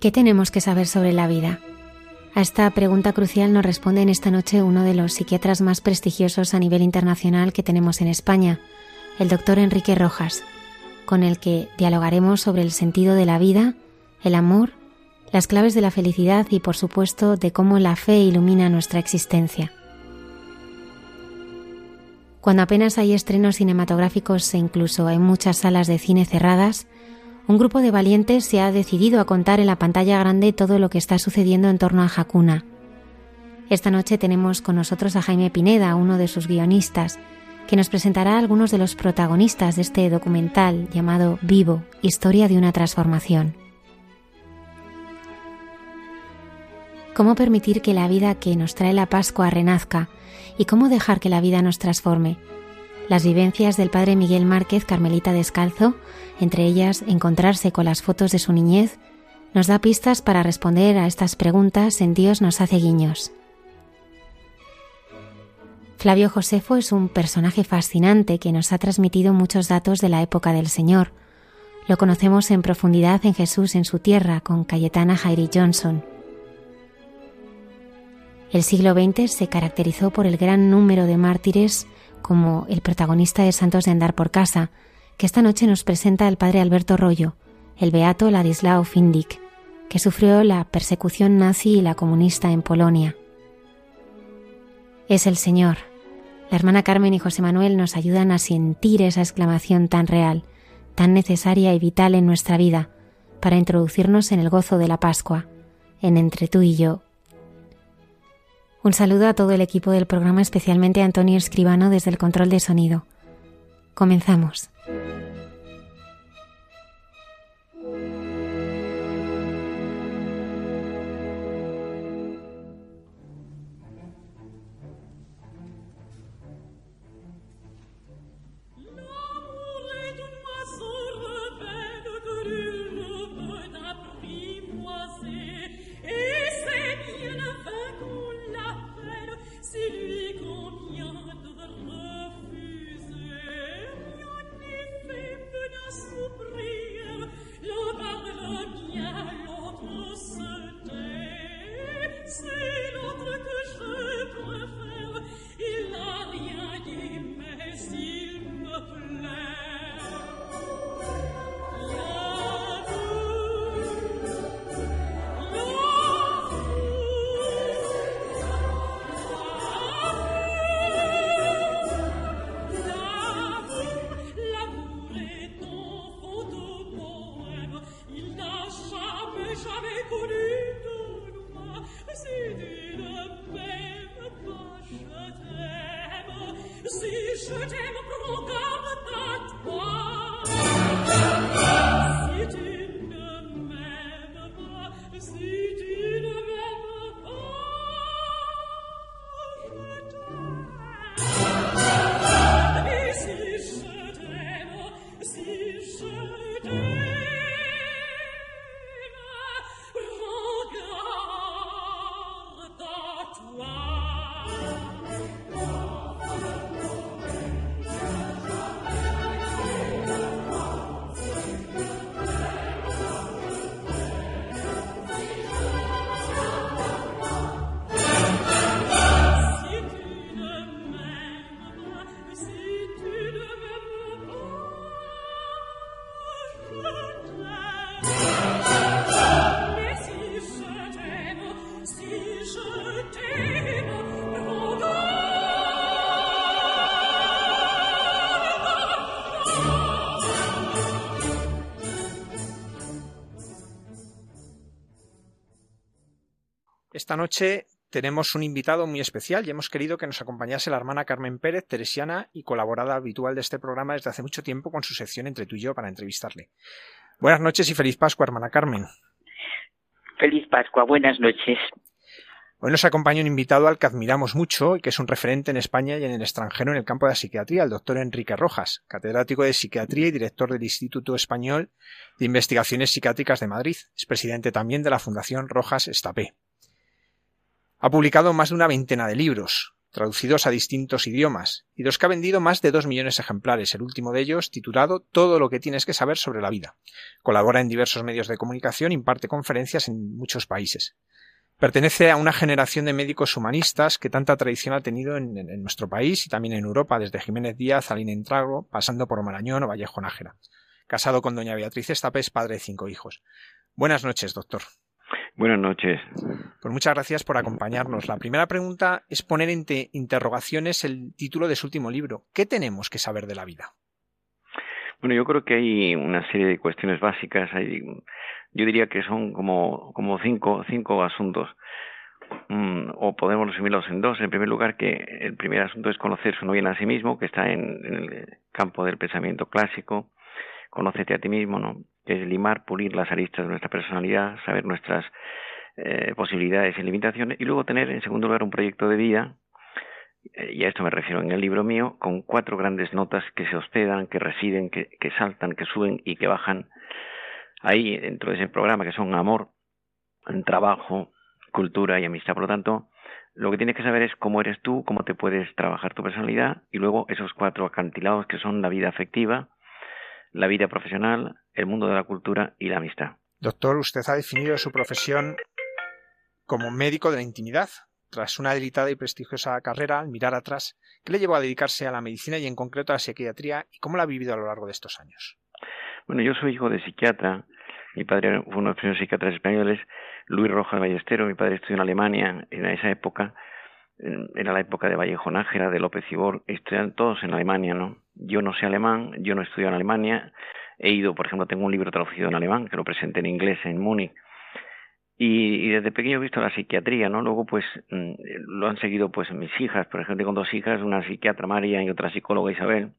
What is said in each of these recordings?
¿Qué tenemos que saber sobre la vida? A esta pregunta crucial nos responde en esta noche uno de los psiquiatras más prestigiosos a nivel internacional que tenemos en España, el doctor Enrique Rojas, con el que dialogaremos sobre el sentido de la vida, el amor, las claves de la felicidad y, por supuesto, de cómo la fe ilumina nuestra existencia. Cuando apenas hay estrenos cinematográficos e incluso hay muchas salas de cine cerradas, un grupo de valientes se ha decidido a contar en la pantalla grande todo lo que está sucediendo en torno a Hakuna. Esta noche tenemos con nosotros a Jaime Pineda, uno de sus guionistas, que nos presentará algunos de los protagonistas de este documental llamado Vivo, Historia de una Transformación. ¿Cómo permitir que la vida que nos trae la Pascua renazca y cómo dejar que la vida nos transforme? Las vivencias del padre Miguel Márquez Carmelita Descalzo, entre ellas encontrarse con las fotos de su niñez, nos da pistas para responder a estas preguntas en Dios nos hace guiños. Flavio Josefo es un personaje fascinante que nos ha transmitido muchos datos de la época del Señor. Lo conocemos en profundidad en Jesús en su tierra con Cayetana Jairi Johnson. El siglo XX se caracterizó por el gran número de mártires como el protagonista de Santos de Andar por Casa, que esta noche nos presenta el padre Alberto Rollo, el beato Ladislao Findik, que sufrió la persecución nazi y la comunista en Polonia. Es el Señor. La hermana Carmen y José Manuel nos ayudan a sentir esa exclamación tan real, tan necesaria y vital en nuestra vida, para introducirnos en el gozo de la Pascua, en entre tú y yo, un saludo a todo el equipo del programa, especialmente a Antonio Escribano desde el control de sonido. Comenzamos. Esta noche tenemos un invitado muy especial y hemos querido que nos acompañase la hermana Carmen Pérez, teresiana y colaborada habitual de este programa desde hace mucho tiempo con su sección Entre tú y yo para entrevistarle. Buenas noches y feliz Pascua, hermana Carmen. Feliz Pascua, buenas noches. Hoy nos acompaña un invitado al que admiramos mucho y que es un referente en España y en el extranjero en el campo de la psiquiatría, el doctor Enrique Rojas, catedrático de psiquiatría y director del Instituto Español de Investigaciones Psiquiátricas de Madrid. Es presidente también de la Fundación Rojas Estapé. Ha publicado más de una veintena de libros, traducidos a distintos idiomas, y los que ha vendido más de dos millones de ejemplares, el último de ellos titulado Todo lo que tienes que saber sobre la vida. Colabora en diversos medios de comunicación, imparte conferencias en muchos países. Pertenece a una generación de médicos humanistas que tanta tradición ha tenido en, nuestro país y también en Europa, desde Jiménez Díaz, Alín Entrago, pasando por Marañón o Vallejo Nájera. Casado con doña Beatriz Estapés, padre de cinco hijos. Buenas noches, doctor. Buenas noches. Pues muchas gracias por acompañarnos. La primera pregunta es poner entre interrogaciones el título de su último libro. ¿Qué tenemos que saber de la vida? Bueno, yo creo que hay una serie de cuestiones básicas. Hay, yo diría que son como, como cinco, cinco asuntos. Mm, o podemos resumirlos en dos. En primer lugar, que el primer asunto es conocerse uno bien a sí mismo, que está en, en el campo del pensamiento clásico. Conócete a ti mismo, ¿no? Es limar, pulir las aristas de nuestra personalidad, saber nuestras eh, posibilidades y limitaciones, y luego tener, en segundo lugar, un proyecto de vida, eh, y a esto me refiero en el libro mío, con cuatro grandes notas que se hospedan, que residen, que, que saltan, que suben y que bajan ahí dentro de ese programa, que son amor, trabajo, cultura y amistad. Por lo tanto, lo que tienes que saber es cómo eres tú, cómo te puedes trabajar tu personalidad, y luego esos cuatro acantilados que son la vida afectiva, la vida profesional, el mundo de la cultura y la amistad. Doctor, usted ha definido su profesión como médico de la intimidad. Tras una debilitada y prestigiosa carrera, al mirar atrás, ¿qué le llevó a dedicarse a la medicina y en concreto a la psiquiatría y cómo la ha vivido a lo largo de estos años? Bueno, yo soy hijo de psiquiatra. Mi padre fue uno de los primeros psiquiatras españoles, Luis Rojas Ballestero. Mi padre estudió en Alemania en esa época. Era la época de Vallejo Nájera, de López Ibor. Estudiaron todos en Alemania, ¿no? Yo no sé alemán, yo no estudio en Alemania. He ido, por ejemplo, tengo un libro traducido en alemán que lo presenté en inglés en Múnich. Y, desde pequeño he visto la psiquiatría, ¿no? Luego, pues, mm, lo han seguido, pues, mis hijas. Por ejemplo, tengo dos hijas, una psiquiatra María y otra psicóloga Isabel.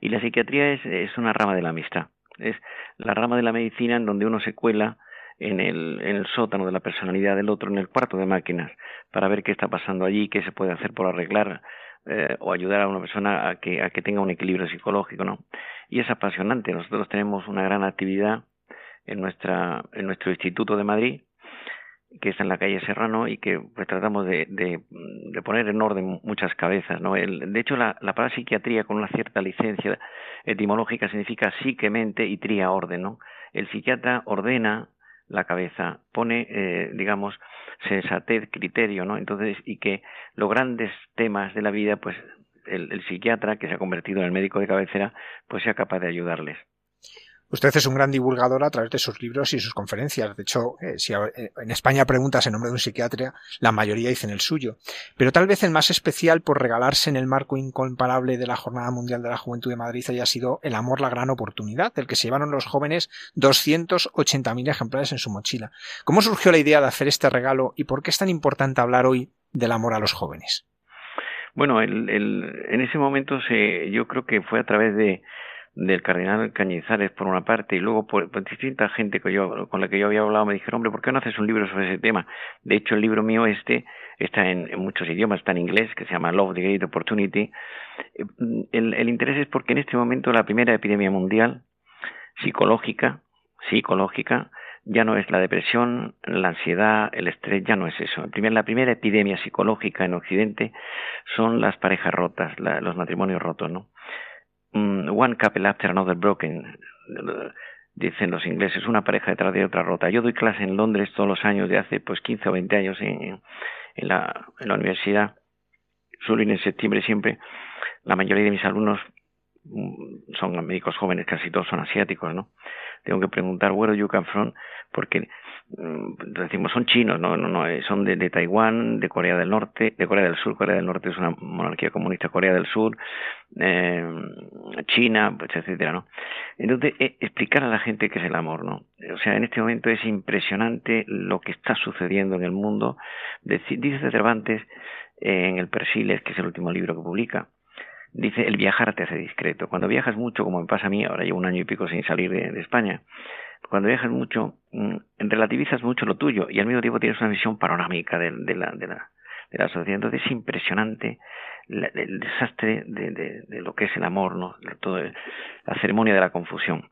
Y la psiquiatría es una rama de la amistad. Es la rama de la medicina en donde uno se cuela en el, en el sótano de la personalidad del otro, en el cuarto de máquinas, para ver qué está pasando allí, qué se puede hacer por arreglar eh, o ayudar a una persona a que, a que tenga un equilibrio psicológico, ¿no? Y es apasionante. Nosotros tenemos una gran actividad en, nuestra, en nuestro Instituto de Madrid, que está en la calle Serrano y que pues tratamos de, poner en orden muchas cabezas. ¿no? De hecho, la, la parapsiquiatría con una cierta licencia etimológica significa psiquemente y tría orden. ¿no? El psiquiatra ordena la cabeza, pone, eh, digamos, sensatez, criterio, ¿no? Entonces, y que los grandes temas de la vida, pues el, el psiquiatra, que se ha convertido en el médico de cabecera, pues sea capaz de ayudarles. Usted es un gran divulgador a través de sus libros y sus conferencias. De hecho, eh, si en España preguntas el nombre de un psiquiatra, la mayoría dicen el suyo. Pero tal vez el más especial por regalarse en el marco incomparable de la Jornada Mundial de la Juventud de Madrid haya sido El amor, la gran oportunidad, del que se llevaron los jóvenes 280.000 ejemplares en su mochila. ¿Cómo surgió la idea de hacer este regalo y por qué es tan importante hablar hoy del amor a los jóvenes? Bueno, en ese momento se, yo creo que fue a través de del cardenal Cañizares por una parte y luego por, distinta gente que yo, con la que yo había hablado me dijeron, hombre, ¿por qué no haces un libro sobre ese tema? De hecho, el libro mío este está en, muchos idiomas, está en inglés, que se llama Love the Great Opportunity. Eh, el, el interés es porque en este momento la primera epidemia mundial psicológica, psicológica, ya no es la depresión, la ansiedad, el estrés, ya no es eso. la primera epidemia psicológica en Occidente son las parejas rotas, los matrimonios rotos, ¿no? Mm, one couple after another broken, dicen los ingleses, una pareja detrás de otra rota. Yo doy clase en Londres todos los años, de hace pues 15 o 20 años en, la, en la universidad. Ir en septiembre siempre. La mayoría de mis alumnos son médicos jóvenes, casi todos son asiáticos, ¿no? Tengo que preguntar, where do you? Porque Mm, decimos son chinos, no, no, no eh, son de, de, Taiwán, de Corea del Norte, de Corea del Sur. Corea del Norte es una monarquía comunista, Corea del Sur, eh, China, pues, etcétera, ¿no? Entonces, eh, explicar a la gente qué es el amor, ¿no? O sea, en este momento es impresionante lo que está sucediendo en el mundo. Dice Cervantes en el Persiles, que es el último libro que publica, dice el viajar te hace discreto. Cuando viajas mucho, como me pasa a mí, ahora llevo un año y pico sin salir de España, cuando viajas mucho, mm, relativizas mucho lo tuyo y al mismo tiempo tienes una visión panorámica de, la, sociedad. Entonces es impresionante el desastre de, lo que es el amor, ¿no? Todo la ceremonia de la confusión.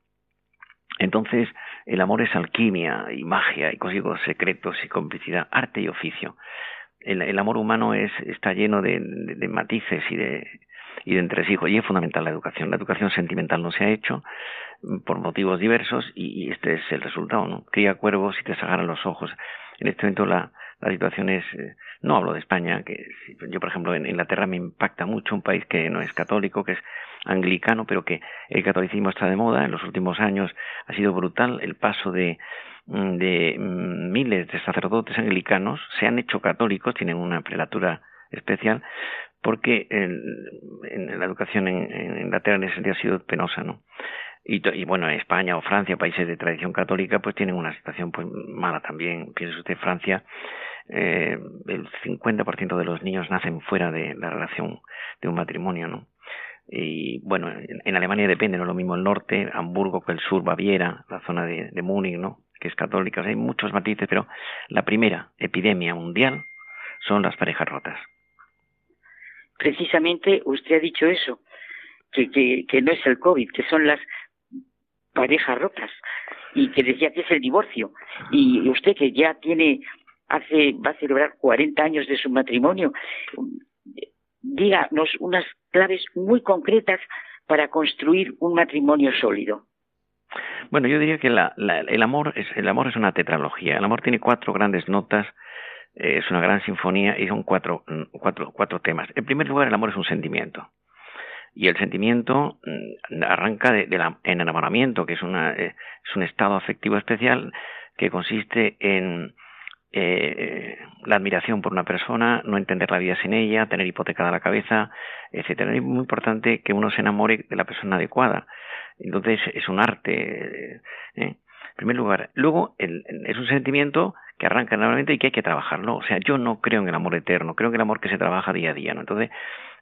Entonces, el amor es alquimia y magia y códigos secretos y complicidad, arte y oficio. El, el amor humano es, está lleno de, matices y de, y de entresijos, y es fundamental la educación. La educación sentimental no se ha hecho, por motivos diversos y, este es el resultado, ¿no? Cría cuervos y te sacaran los ojos. En este momento la, la situación es, eh, no hablo de España, que yo por ejemplo en Inglaterra me impacta mucho un país que no es católico, que es anglicano, pero que el catolicismo está de moda. En los últimos años ha sido brutal el paso de, mm, de mm, miles de sacerdotes anglicanos, se han hecho católicos, tienen una prelatura especial, porque en, la educación en, en Inglaterra en ese sentido ha sido penosa, ¿no? Y, bueno, España o Francia, países de tradición católica, pues tienen una situación pues mala también. Piense usted, Francia, eh, el 50% de los niños nacen fuera de la relación de un matrimonio, ¿no? Y bueno, en, Alemania depende, no lo mismo el norte, Hamburgo que el sur, Baviera, la zona de, de Múnich, ¿no? Que es católica, hay muchos matices, pero la primera epidemia mundial son las parejas rotas. Precisamente usted ha dicho eso, que, que, no es el COVID, que son las parejas rotas y que decía que es el divorcio. Y usted que ya tiene, hace, va a celebrar 40 años de su matrimonio, díganos unas claves muy concretas para construir un matrimonio sólido. Bueno, yo diría que la, el amor es el amor es una tetralogía. El amor tiene cuatro grandes notas, eh, es una gran sinfonía y son cuatro, cuatro, cuatro temas. En primer lugar, el amor es un sentimiento. Y el sentimiento mm, arranca de, la, en enamoramiento, que es, una, eh, es un estado afectivo especial que consiste en eh, la admiración por una persona, no entender la vida sin ella, tener hipotecada la cabeza, etcétera. Es muy importante que uno se enamore de la persona adecuada. Entonces es un arte. ¿eh? En primer lugar. Luego es un sentimiento que arranca normalmente y que hay que trabajarlo. O sea, yo no creo en el amor eterno, creo en el amor que se trabaja día a día. ¿no? Entonces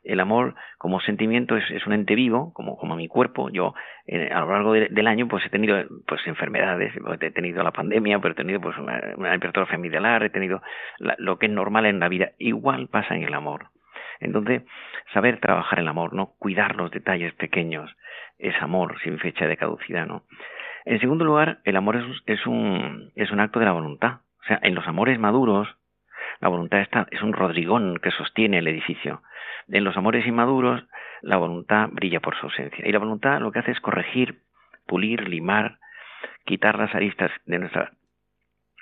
el amor como sentimiento es, un ente vivo, como, como mi cuerpo. Yo eh, a lo largo del año pues he tenido pues enfermedades, he tenido la pandemia, pero he tenido pues una, una hipertrofia medialar, he tenido lo que es normal en la vida. Igual pasa en el amor. Entonces, saber trabajar el amor, ¿no? Cuidar los detalles pequeños, es amor sin fecha de caducidad, ¿no? En segundo lugar, el amor es, es, un, es un acto de la voluntad. O sea, en los amores maduros, la voluntad está, es un rodrigón que sostiene el edificio. En los amores inmaduros, la voluntad brilla por su ausencia. Y la voluntad lo que hace es corregir, pulir, limar, quitar las aristas de nuestra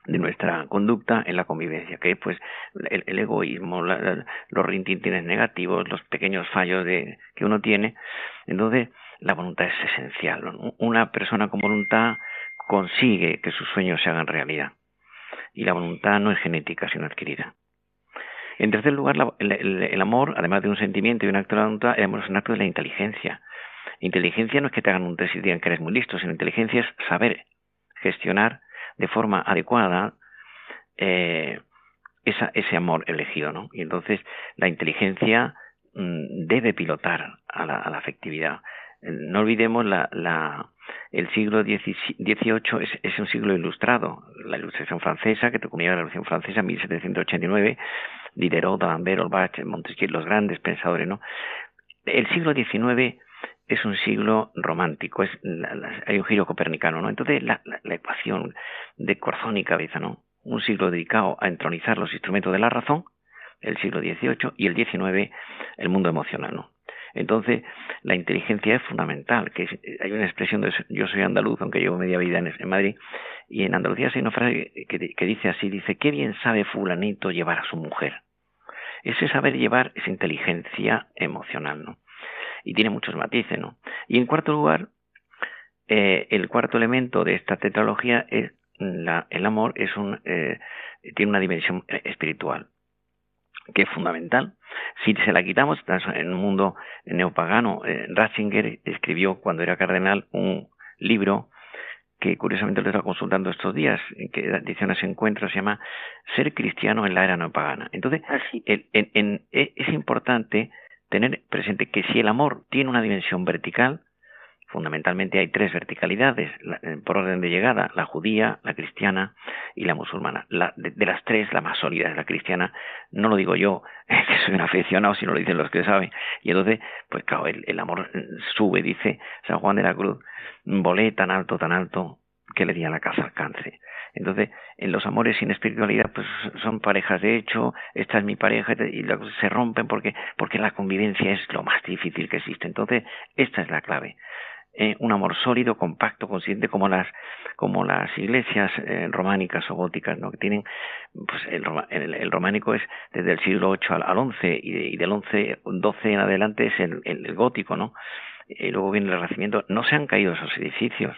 de nuestra conducta en la convivencia, que es pues el, egoísmo, los rintintines negativos, los pequeños fallos de, que uno tiene. Entonces, la voluntad es esencial. Una persona con voluntad consigue que sus sueños se hagan realidad. Y la voluntad no es genética, sino adquirida. En tercer lugar, el, amor, además de un sentimiento y un acto de la voluntad, el amor es un acto de la inteligencia. Inteligencia no es que te hagan un test y digan que eres muy listo, sino inteligencia es saber gestionar de forma adecuada eh, esa, ese amor elegido, ¿no? Y entonces la inteligencia mm, debe pilotar a la, afectividad. no olvidemos la, la el siglo XVIII es, un siglo ilustrado. La ilustración francesa, que terminó la Revolución Francesa en 1789, Diderot, D'Alembert, Holbach, Montesquieu, los grandes pensadores, ¿no? El siglo XIX es un siglo romántico, es hay un giro copernicano, ¿no? Entonces la, la, ecuación de corazón y cabeza, ¿no? Un siglo dedicado a entronizar los instrumentos de la razón, el siglo XVIII, y el XIX, el mundo emocional, ¿no? Entonces, la inteligencia es fundamental, que hay una expresión de yo soy andaluz, aunque llevo media vida en, Madrid, y en Andalucía hay una frase que, dice así, dice, qué bien sabe fulanito llevar a su mujer. Ese saber llevar es inteligencia emocional, ¿no? y tiene muchos matices, ¿no? Y en cuarto lugar, eh, el cuarto elemento de esta tetralogía es la, el amor es un, eh, tiene una dimensión eh, espiritual que es fundamental. Si se la quitamos en un mundo neopagano, Ratzinger escribió cuando era cardenal un libro que curiosamente lo estaba consultando estos días, que edición ese encuentro, se llama Ser cristiano en la era neopagana. Entonces, ah, es importante tener presente que si el amor tiene una dimensión vertical, fundamentalmente hay tres verticalidades eh, por orden de llegada, la judía, la cristiana y la musulmana. de, las tres, la más sólida es la cristiana. No lo digo yo, que soy un aficionado, sino lo dicen los que saben. Y entonces, pues claro, el, amor eh, sube, dice San Juan de la Cruz, volé tan alto, tan alto, que le di a la casa alcance. Entonces, en los amores sin espiritualidad, pues son parejas de hecho, esta es mi pareja, y se rompen porque, porque la convivencia es lo más difícil que existe. Entonces, esta es la clave. Eh, un amor sólido, compacto, consciente, como las, como las iglesias eh, románicas o góticas, ¿no? que tienen, pues el, el, románico es desde el siglo VIII al, XI, y, del XI, XII en adelante es el, el, gótico, ¿no? Y luego viene el Renacimiento. No se han caído esos edificios,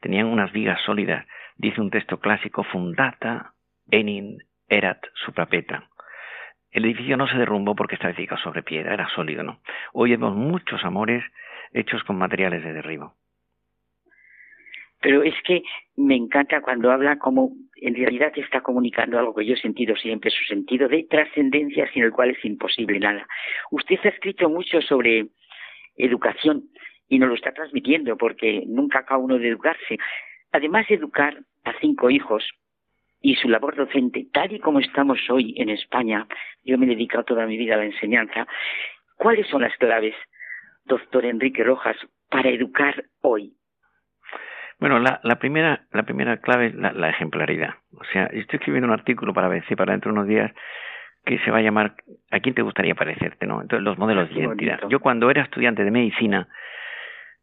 tenían unas vigas sólidas dice un texto clásico, fundata enin erat suprapeta. El edificio no se derrumbó porque estaba edificado sobre piedra, era sólido, ¿no? Hoy vemos muchos amores hechos con materiales de derribo. Pero es que me encanta cuando habla como en realidad está comunicando algo que yo he sentido siempre, su sentido de trascendencia sin el cual es imposible nada. Usted ha escrito mucho sobre educación y nos lo está transmitiendo porque nunca acaba uno de educarse. Además de educar a cinco hijos y su labor docente, tal y como estamos hoy en España, yo me he dedicado toda mi vida a la enseñanza, ¿cuáles son las claves, doctor Enrique Rojas, para educar hoy? Bueno, la, primera, la primera clave es la, ejemplaridad. O sea, estoy escribiendo un artículo para ver si para dentro de unos días que se va a llamar ¿A quién te gustaría parecerte? ¿no? Entonces, los modelos de identidad. Yo cuando era estudiante de medicina,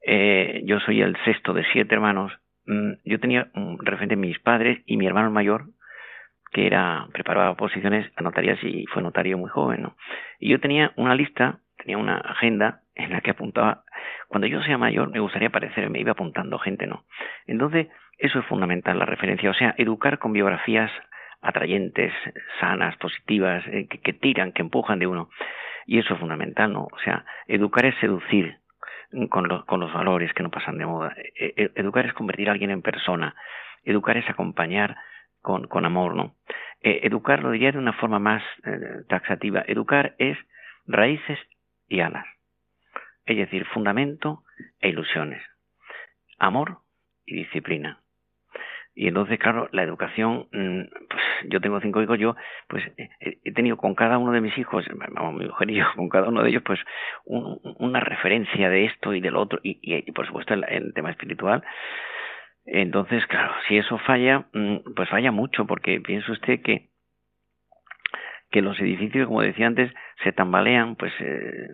eh, yo soy el sexto de siete hermanos, Mm, yo tenía un referente mis padres y mi hermano mayor, que era preparaba posiciones a notarías y fue notario muy joven, ¿no? Y yo tenía una lista, tenía una agenda en la que apuntaba, cuando yo sea mayor me gustaría aparecer, me iba apuntando gente, ¿no? Entonces, eso es fundamental, la referencia, o sea, educar con biografías atrayentes, sanas, positivas, eh, que, tiran, que empujan de uno. Y eso es fundamental, ¿no? O sea, educar es seducir, con, con los valores que no pasan de moda. E, e, educar es convertir a alguien en persona. Educar es acompañar con, con amor, ¿no? Eh, educar lo diría de una forma más eh, taxativa. Educar es raíces y alas. Es decir, fundamento e ilusiones. Amor y disciplina. Y entonces, claro, la educación, mm, pues yo tengo cinco hijos, yo pues he tenido con cada uno de mis hijos, vamos, mi mujer y yo, con cada uno de ellos, pues una referencia de esto y del otro, y, y, por supuesto el, el, tema espiritual. Entonces, claro, si eso falla, mm, pues falla mucho, porque piensa usted que que los edificios, como decía antes, se tambalean, pues, eh,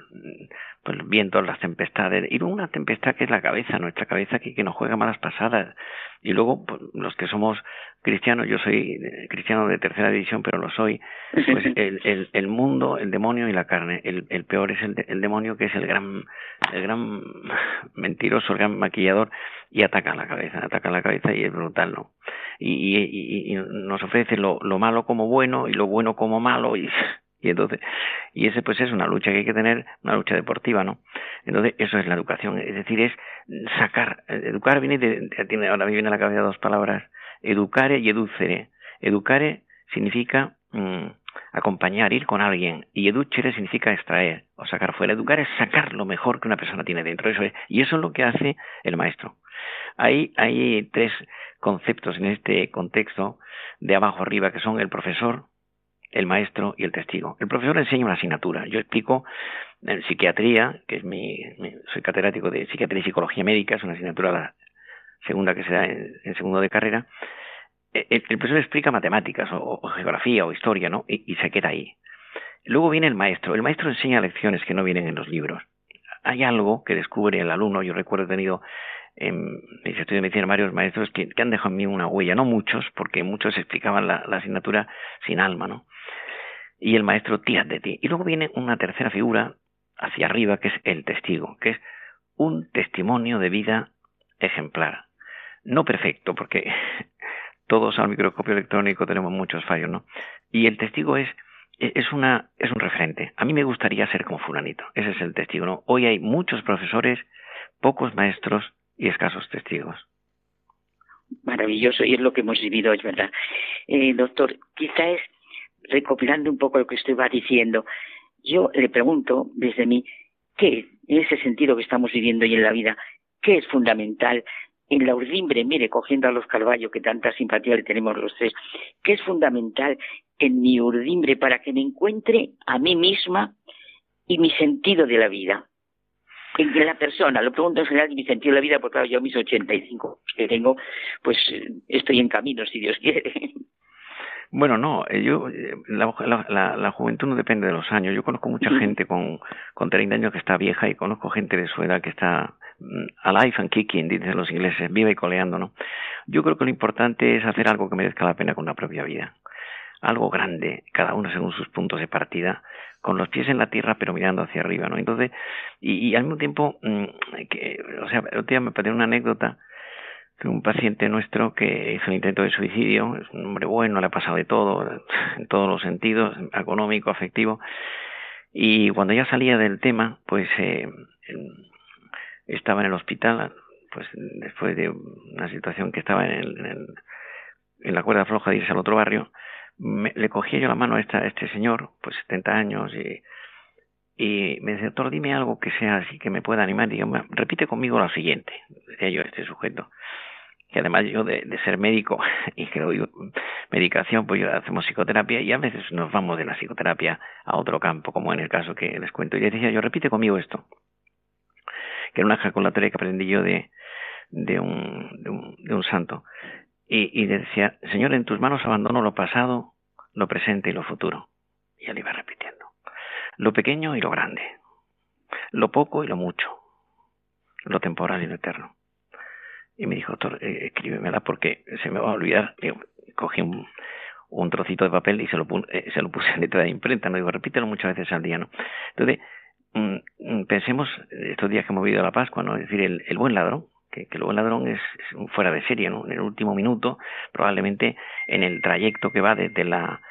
pues viendo las tempestades. Y una tempestad que es la cabeza, nuestra cabeza que, que nos juega malas pasadas. Y luego, pues, los que somos cristianos, yo soy eh, cristiano de tercera división, pero lo soy, pues el, el, el mundo, el demonio y la carne. El, el peor es el, el demonio, que es el gran, el gran mentiroso, el gran maquillador, y ataca la cabeza, ataca la cabeza y es brutal, ¿no? Y, y, y nos ofrece lo, lo malo como bueno y lo bueno como malo, y y entonces, y ese pues es una lucha que hay que tener, una lucha deportiva, ¿no? Entonces, eso es la educación, es decir, es sacar, educar viene de, tiene, ahora me viene a la cabeza dos palabras, educare y educere. Educare significa mm, acompañar, ir con alguien. Y educere significa extraer o sacar fuera. Educar es sacar lo mejor que una persona tiene dentro. Eso es, y eso es lo que hace el maestro. Hay, hay tres conceptos en este contexto de abajo arriba que son el profesor, el maestro y el testigo. El profesor enseña una asignatura. Yo explico en psiquiatría, que es mi, soy catedrático de psiquiatría y psicología médica, es una asignatura la segunda que se da en, segundo de carrera. E, el, profesor explica matemáticas o, geografía o historia, ¿no? Y, se queda ahí. Luego viene el maestro. El maestro enseña lecciones que no vienen en los libros. Hay algo que descubre el alumno. Yo recuerdo he tenido en mis estudios de medicina varios maestros que, han dejado en mí una huella, no muchos, porque muchos explicaban la asignatura sin alma, ¿no? Y el maestro tira de ti. Y luego viene una tercera figura hacia arriba, que es el testigo, que es un testimonio de vida ejemplar. No perfecto, porque todos al microscopio electrónico tenemos muchos fallos, ¿no? Y el testigo es, es, una, es un referente. A mí me gustaría ser como fulanito. Ese es el testigo, ¿no? Hoy hay muchos profesores, pocos maestros y escasos testigos. Maravilloso, y es lo que hemos vivido, es verdad. Eh, doctor, quizás recopilando un poco lo que usted va diciendo, yo le pregunto desde mí, ¿qué, en ese sentido que estamos viviendo hoy en la vida, qué es fundamental en la urdimbre, mire, cogiendo a los Carballo, que tanta simpatía le tenemos los tres, qué es fundamental en mi urdimbre para que me encuentre a mí misma y mi sentido de la vida? En la persona, lo pregunto en general, mi sentido de la vida, porque claro, yo mis 85 que tengo, pues estoy en camino, si Dios quiere. Bueno, no, eh, yo, eh, la, la, juventud no depende de los años. Yo conozco mucha gente con, con 30 años que está vieja y conozco gente de su edad que está mm, alive and kicking, dicen los ingleses, viva y coleando, ¿no? Yo creo que lo importante es hacer algo que merezca la pena con la propia vida. Algo grande, cada uno según sus puntos de partida, con los pies en la tierra pero mirando hacia arriba, ¿no? Entonces, y, y al mismo tiempo, mm, que, o sea, el otro día me pasé una anécdota un paciente nuestro que hizo un intento de suicidio, es un hombre bueno, le ha pasado de todo, en todos los sentidos, económico, afectivo, y cuando ya salía del tema, pues eh, estaba en el hospital, pues después de una situación que estaba en, el, en, la cuerda floja de irse al otro barrio, le cogía yo la mano a, esta, a este señor, pues 70 años, y, y me decía, doctor, dime algo que sea así, que me pueda animar. Y yo, repite conmigo lo siguiente, decía yo a este sujeto que además yo de, ser médico y que doy medicación, pues yo hacemos psicoterapia y a veces nos vamos de la psicoterapia a otro campo, como en el caso que les cuento. Y le decía yo, repite conmigo esto, que era una ejaculatoria que aprendí yo de, de, un, de, un, de un santo. Y, y decía, Señor, en tus manos abandono lo pasado, lo presente y lo futuro. Y él iba repitiendo. Lo pequeño y lo grande. Lo poco y lo mucho. Lo temporal y lo eterno y me dijo, doctor, eh, escríbemela porque se me va a olvidar. cogí un, un, trocito de papel y se lo, eh, se lo puse en letra de imprenta. No digo, repítelo muchas veces al día, ¿no? Entonces, mm, mm, pensemos estos días que hemos vivido la Pascua, ¿no? Es decir, el, buen ladrón, que, el buen ladrón es, fuera de serie, ¿no? En el último minuto, probablemente en el trayecto que va desde la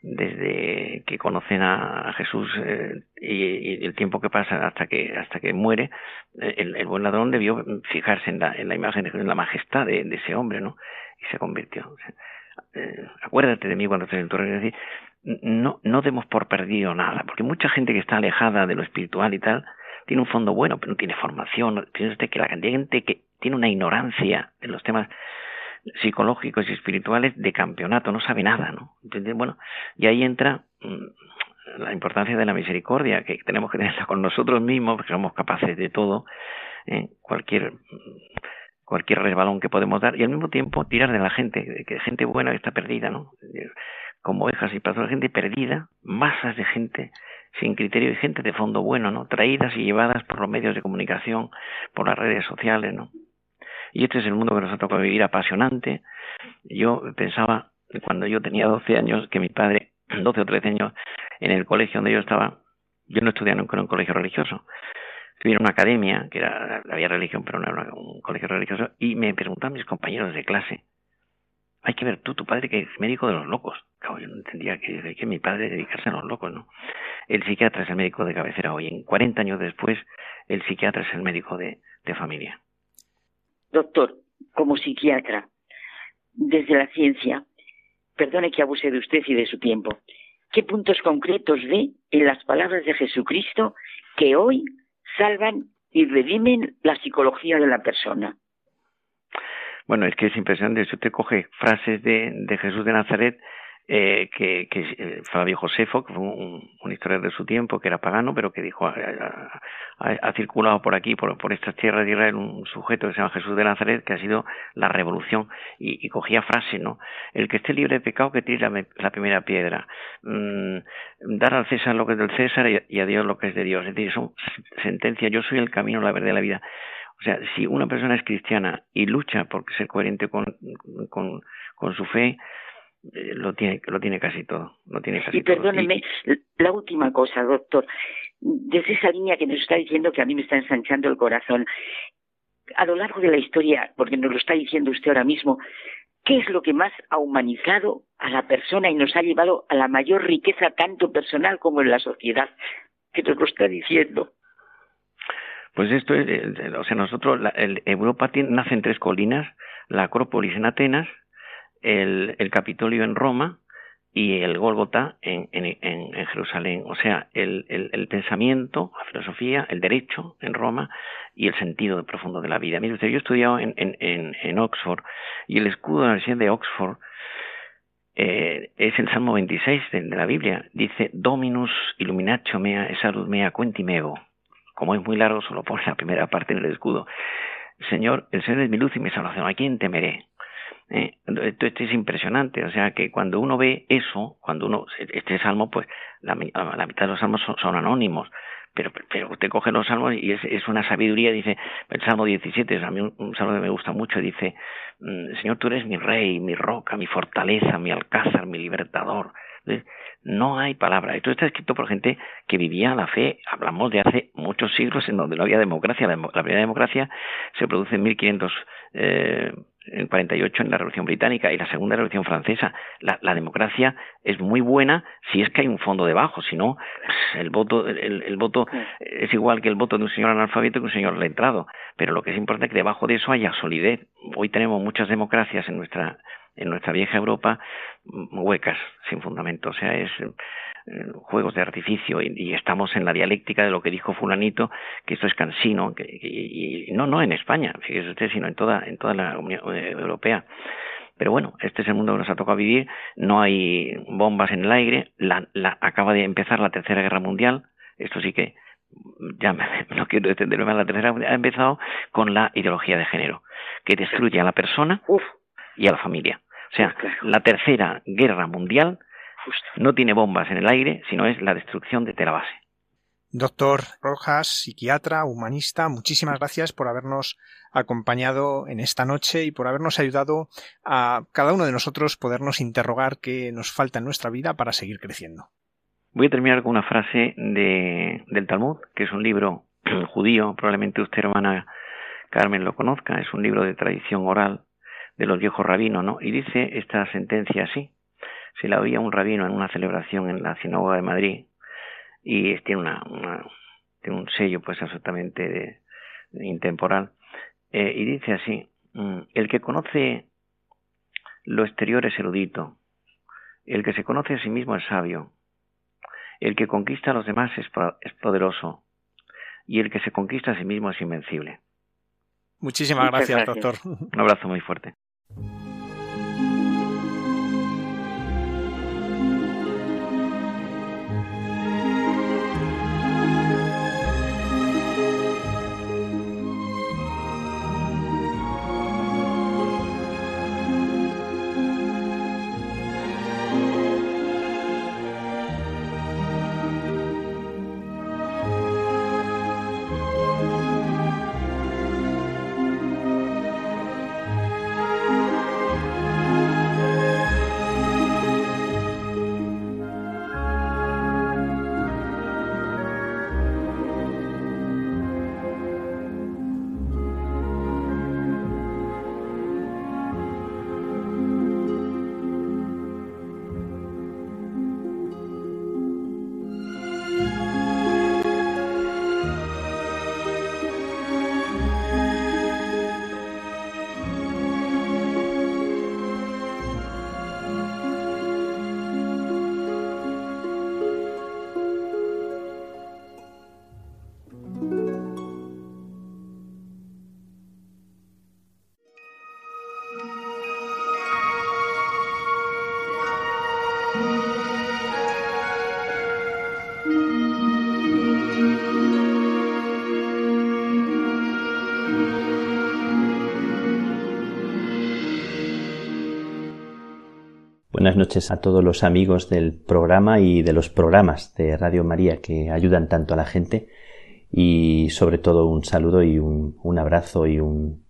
desde que conocen a Jesús eh, y, el tiempo que pasa hasta que hasta que muere eh, el, buen ladrón debió fijarse en la, en la imagen en la majestad de, ese hombre no y se convirtió. Eh, acuérdate de mí cuando estés en tu reino. Es decir no no demos por perdido nada porque mucha gente que está alejada de lo espiritual y tal tiene un fondo bueno pero no tiene formación usted que la cantidad de gente que tiene una ignorancia en los temas psicológicos y espirituales de campeonato, no sabe nada, ¿no? Bueno, y ahí entra mm, la importancia de la misericordia, que tenemos que tenerla con nosotros mismos, porque somos capaces de todo, ¿eh? cualquier cualquier resbalón que podemos dar, y al mismo tiempo tirar de la gente, que gente buena que está perdida, ¿no? Como ovejas y de gente perdida, masas de gente sin criterio y gente de fondo bueno, ¿no? Traídas y llevadas por los medios de comunicación, por las redes sociales, ¿no? Y este es el mundo que nos ha tocado vivir apasionante. Yo pensaba, cuando yo tenía 12 años, que mi padre, 12 o 13 años, en el colegio donde yo estaba, yo no estudiaba nunca en un colegio religioso. Estuve en una academia, que era, había religión, pero no era un colegio religioso, y me preguntaban mis compañeros de clase, hay que ver tú, tu padre que es médico de los locos. Claro, yo no entendía que mi padre dedicarse a los locos, ¿no? El psiquiatra es el médico de cabecera hoy. En 40 años después, el psiquiatra es el médico de familia. Doctor, como psiquiatra, desde la ciencia, perdone que abuse de usted y de su tiempo, qué puntos concretos ve en las palabras de Jesucristo que hoy salvan y redimen la psicología de la persona. Bueno, es que es impresionante. Si usted coge frases de, de Jesús de Nazaret eh, que, que eh, Flavio Josefo, que fue un, un, historiador de su tiempo, que era pagano, pero que dijo, ha, circulado por aquí, por, estas tierras de Israel, un sujeto que se llama Jesús de Nazaret, que ha sido la revolución, y, cogía frases, ¿no? El que esté libre de pecado, que tire la, primera piedra. Mm, dar al César lo que es del César y, a Dios lo que es de Dios. Es decir, son sentencias, yo soy el camino, la verdad y la vida. O sea, si una persona es cristiana y lucha por ser coherente con, con su fe, eh, lo tiene lo tiene casi todo lo tiene casi y perdóneme. La última cosa doctor. Desde esa línea que nos está diciendo que a mí me está ensanchando el corazón a lo largo de la historia porque nos lo está diciendo usted ahora mismo qué es lo que más ha humanizado a la persona y nos ha llevado a la mayor riqueza tanto personal como en la sociedad que nos lo está diciendo pues esto es, eh, o sea, nosotros, la, el, Europa tiene, nace en tres colinas, la Acrópolis en Atenas, el, el Capitolio en Roma y el Gólgota en, en, Jerusalén. O sea, el, el, pensamiento, la filosofía, el derecho en Roma y el sentido profundo de la vida. Mire usted, yo he estudiado en, en, Oxford y el escudo de la Universidad de Oxford eh, es el Salmo 26 de, la Biblia. Dice, Dominus illuminatio mea, esalud mea mego. Como es muy largo, solo pone la primera parte en el escudo. Señor, el Señor es mi luz y mi salvación. ¿A quién temeré? Eh, esto, es impresionante, o sea que cuando uno ve eso, cuando uno, este salmo, pues la, la mitad de los salmos son, anónimos, pero, pero usted coge los salmos y es, es una sabiduría, dice, el salmo 17, a mí un, salmo que me gusta mucho, dice, mm, Señor, tú eres mi rey, mi roca, mi fortaleza, mi alcázar, mi libertador. no hay palabra. Esto está escrito por gente que vivía la fe. Hablamos de hace muchos siglos en donde no había democracia. La, la primera democracia se produce en 1500 eh, en 48 en la Revolución Británica y la Segunda Revolución Francesa. La, la, democracia es muy buena si es que hay un fondo debajo, si no, el voto, el, el, voto es igual que el voto de un señor analfabeto que un señor letrado. Pero lo que es importante es que debajo de eso haya solidez. Hoy tenemos muchas democracias en nuestra en nuestra vieja Europa huecas, sin fundamento. O sea, es juegos de artificio y, estamos en la dialéctica de lo que dijo fulanito, que esto es cansino, que, y, no, no en España, fíjese usted, sino en toda, en toda la Unión eh, Europea. Pero bueno, este es el mundo que nos ha tocado vivir, no hay bombas en el aire, la, la, acaba de empezar la Tercera Guerra Mundial, esto sí que ya no quiero extenderme más, la Tercera ha empezado con la ideología de género, que destruye a la persona y a la familia. O sea, la Tercera Guerra Mundial no tiene bombas en el aire, sino es la destrucción de la base. Doctor Rojas, psiquiatra, humanista, muchísimas gracias por habernos acompañado en esta noche y por habernos ayudado a cada uno de nosotros podernos interrogar qué nos falta en nuestra vida para seguir creciendo. Voy a terminar con una frase de, del Talmud, que es un libro judío, probablemente usted, hermana Carmen, lo conozca, es un libro de tradición oral de los viejos rabinos, ¿no? Y dice esta sentencia así, se la oía un rabino en una celebración en la sinagoga de Madrid y tiene una, tiene un sello pues absolutamente intemporal eh, y dice así mm, el que conoce lo exterior es erudito el que se conoce a sí mismo es sabio el que conquista a los demás es, es poderoso y el que se conquista a sí mismo es invencible Muchísimas gracias, doctor. Un abrazo muy fuerte. Buenas noches a todos los amigos del programa y de los programas de Radio María que ayudan tanto a la gente. Y sobre todo un saludo y un, abrazo y un,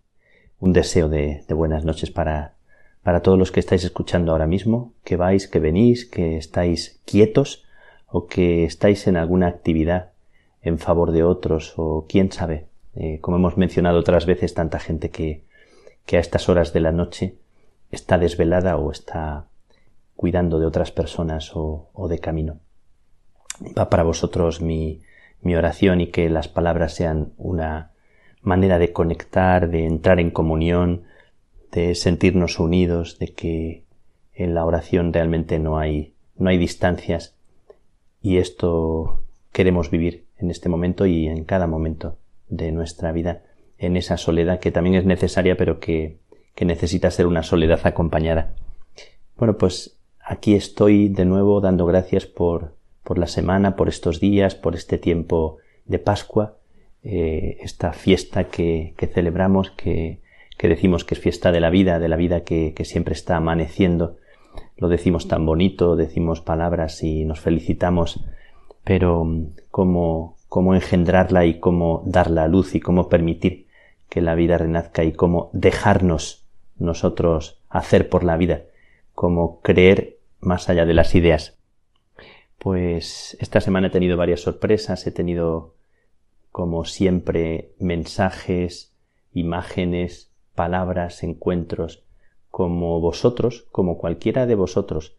deseo de, buenas noches para, para todos los que estáis escuchando ahora mismo, que vais, que venís, que estáis quietos o que estáis en alguna actividad en favor de otros o quién sabe, eh, como hemos mencionado otras veces, tanta gente que, que a estas horas de la noche está desvelada o está cuidando de otras personas o, de camino. Va para vosotros mi, mi oración y que las palabras sean una manera de conectar, de entrar en comunión, de sentirnos unidos, de que en la oración realmente no hay, no hay distancias y esto queremos vivir en este momento y en cada momento de nuestra vida, en esa soledad que también es necesaria pero que, que necesita ser una soledad acompañada. Bueno, pues aquí estoy de nuevo dando gracias por, por la semana, por estos días, por este tiempo de Pascua, eh, esta fiesta que, que celebramos, que, que, decimos que es fiesta de la vida, de la vida que, que siempre está amaneciendo. Lo decimos tan bonito, decimos palabras y nos felicitamos, pero mm, cómo, cómo engendrarla y cómo darla a luz y cómo permitir que la vida renazca y cómo dejarnos nosotros hacer por la vida, cómo creer más allá de las ideas. Pues esta semana he tenido varias sorpresas, he tenido como siempre mensajes, imágenes, palabras, encuentros, como vosotros, como cualquiera de vosotros,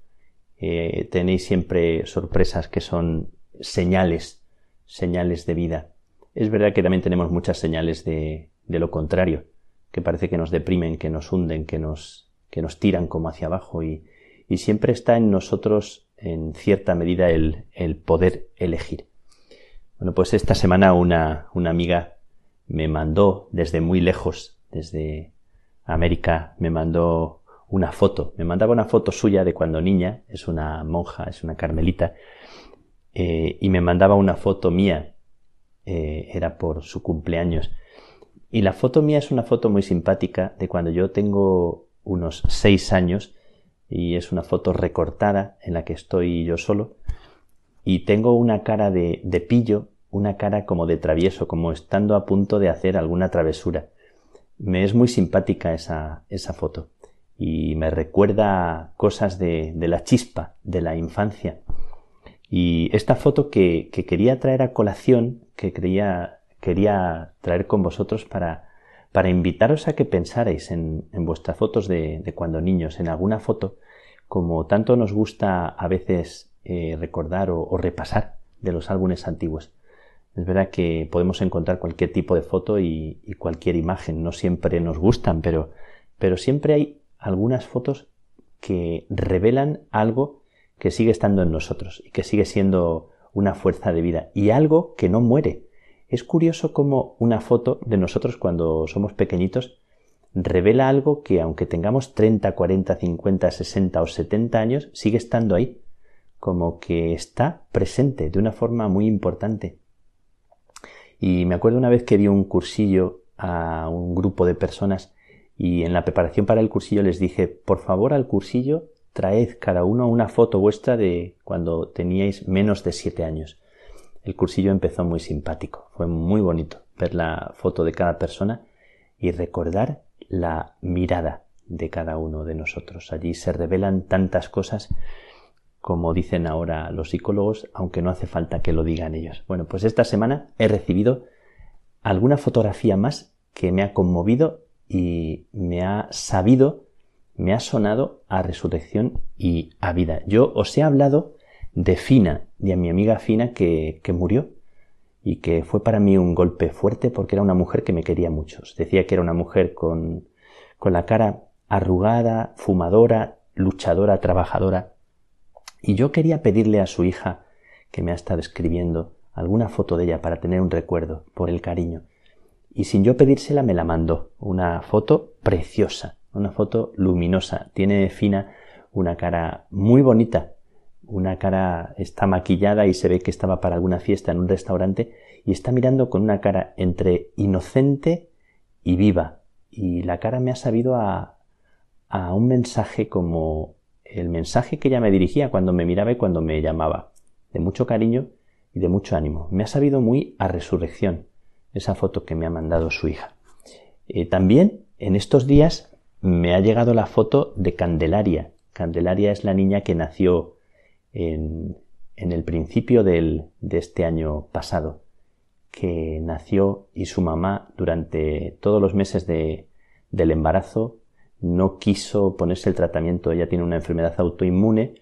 eh, tenéis siempre sorpresas que son señales, señales de vida. Es verdad que también tenemos muchas señales de, de lo contrario, que parece que nos deprimen, que nos hunden, que nos, que nos tiran como hacia abajo y, y siempre está en nosotros en cierta medida el, poder elegir. Bueno, pues esta semana una, una amiga me mandó desde muy lejos, desde América, me mandó una foto. Me mandaba una foto suya de cuando niña, es una monja, es una carmelita, eh, y me mandaba una foto mía, eh, era por su cumpleaños. Y la foto mía es una foto muy simpática de cuando yo tengo unos seis años y es una foto recortada en la que estoy yo solo y tengo una cara de, de pillo, una cara como de travieso, como estando a punto de hacer alguna travesura. Me es muy simpática esa, esa foto y me recuerda cosas de, de la chispa de la infancia. Y esta foto que, que quería traer a colación, que quería, quería traer con vosotros para, para invitaros a que pensarais en, vuestras fotos de, cuando niños, en alguna foto, como tanto nos gusta a veces eh, recordar o, repasar de los álbumes antiguos. Es verdad que podemos encontrar cualquier tipo de foto y, cualquier imagen, no siempre nos gustan, pero, pero siempre hay algunas fotos que revelan algo que sigue estando en nosotros y que sigue siendo una fuerza de vida y algo que no muere, es curioso cómo una foto de nosotros cuando somos pequeñitos revela algo que aunque tengamos 30, 40, 50, 60 o 70 años, sigue estando ahí, como que está presente de una forma muy importante. Y me acuerdo una vez que di un cursillo a un grupo de personas y en la preparación para el cursillo les dije, por favor al cursillo traed cada uno una foto vuestra de cuando teníais menos de 7 años. El cursillo empezó muy simpático, fue muy bonito ver la foto de cada persona y recordar la mirada de cada uno de nosotros. Allí se revelan tantas cosas como dicen ahora los psicólogos, aunque no hace falta que lo digan ellos. Bueno, pues esta semana he recibido alguna fotografía más que me ha conmovido y me ha sabido, me ha sonado a resurrección y a vida. Yo os he hablado de Fina, de a mi amiga Fina que, que murió y que fue para mí un golpe fuerte porque era una mujer que me quería mucho. decía que era una mujer con, con la cara arrugada, fumadora, luchadora, trabajadora. Y yo quería pedirle a su hija, que me ha estado escribiendo, alguna foto de ella para tener un recuerdo, por el cariño. Y sin yo pedírsela me la mandó. Una foto preciosa, una foto luminosa. Tiene fina una cara muy bonita, una cara está maquillada y se ve que estaba para alguna fiesta en un restaurante y está mirando con una cara entre inocente y viva. Y la cara me ha sabido a, a un mensaje como el mensaje que ella me dirigía cuando me miraba y cuando me llamaba, de mucho cariño y de mucho ánimo. Me ha sabido muy a resurrección esa foto que me ha mandado su hija. Eh, también en estos días me ha llegado la foto de Candelaria. Candelaria es la niña que nació en, el principio del, de este año pasado, que nació y su mamá durante todos los meses de, del embarazo no quiso ponerse el tratamiento. Ella tiene una enfermedad autoinmune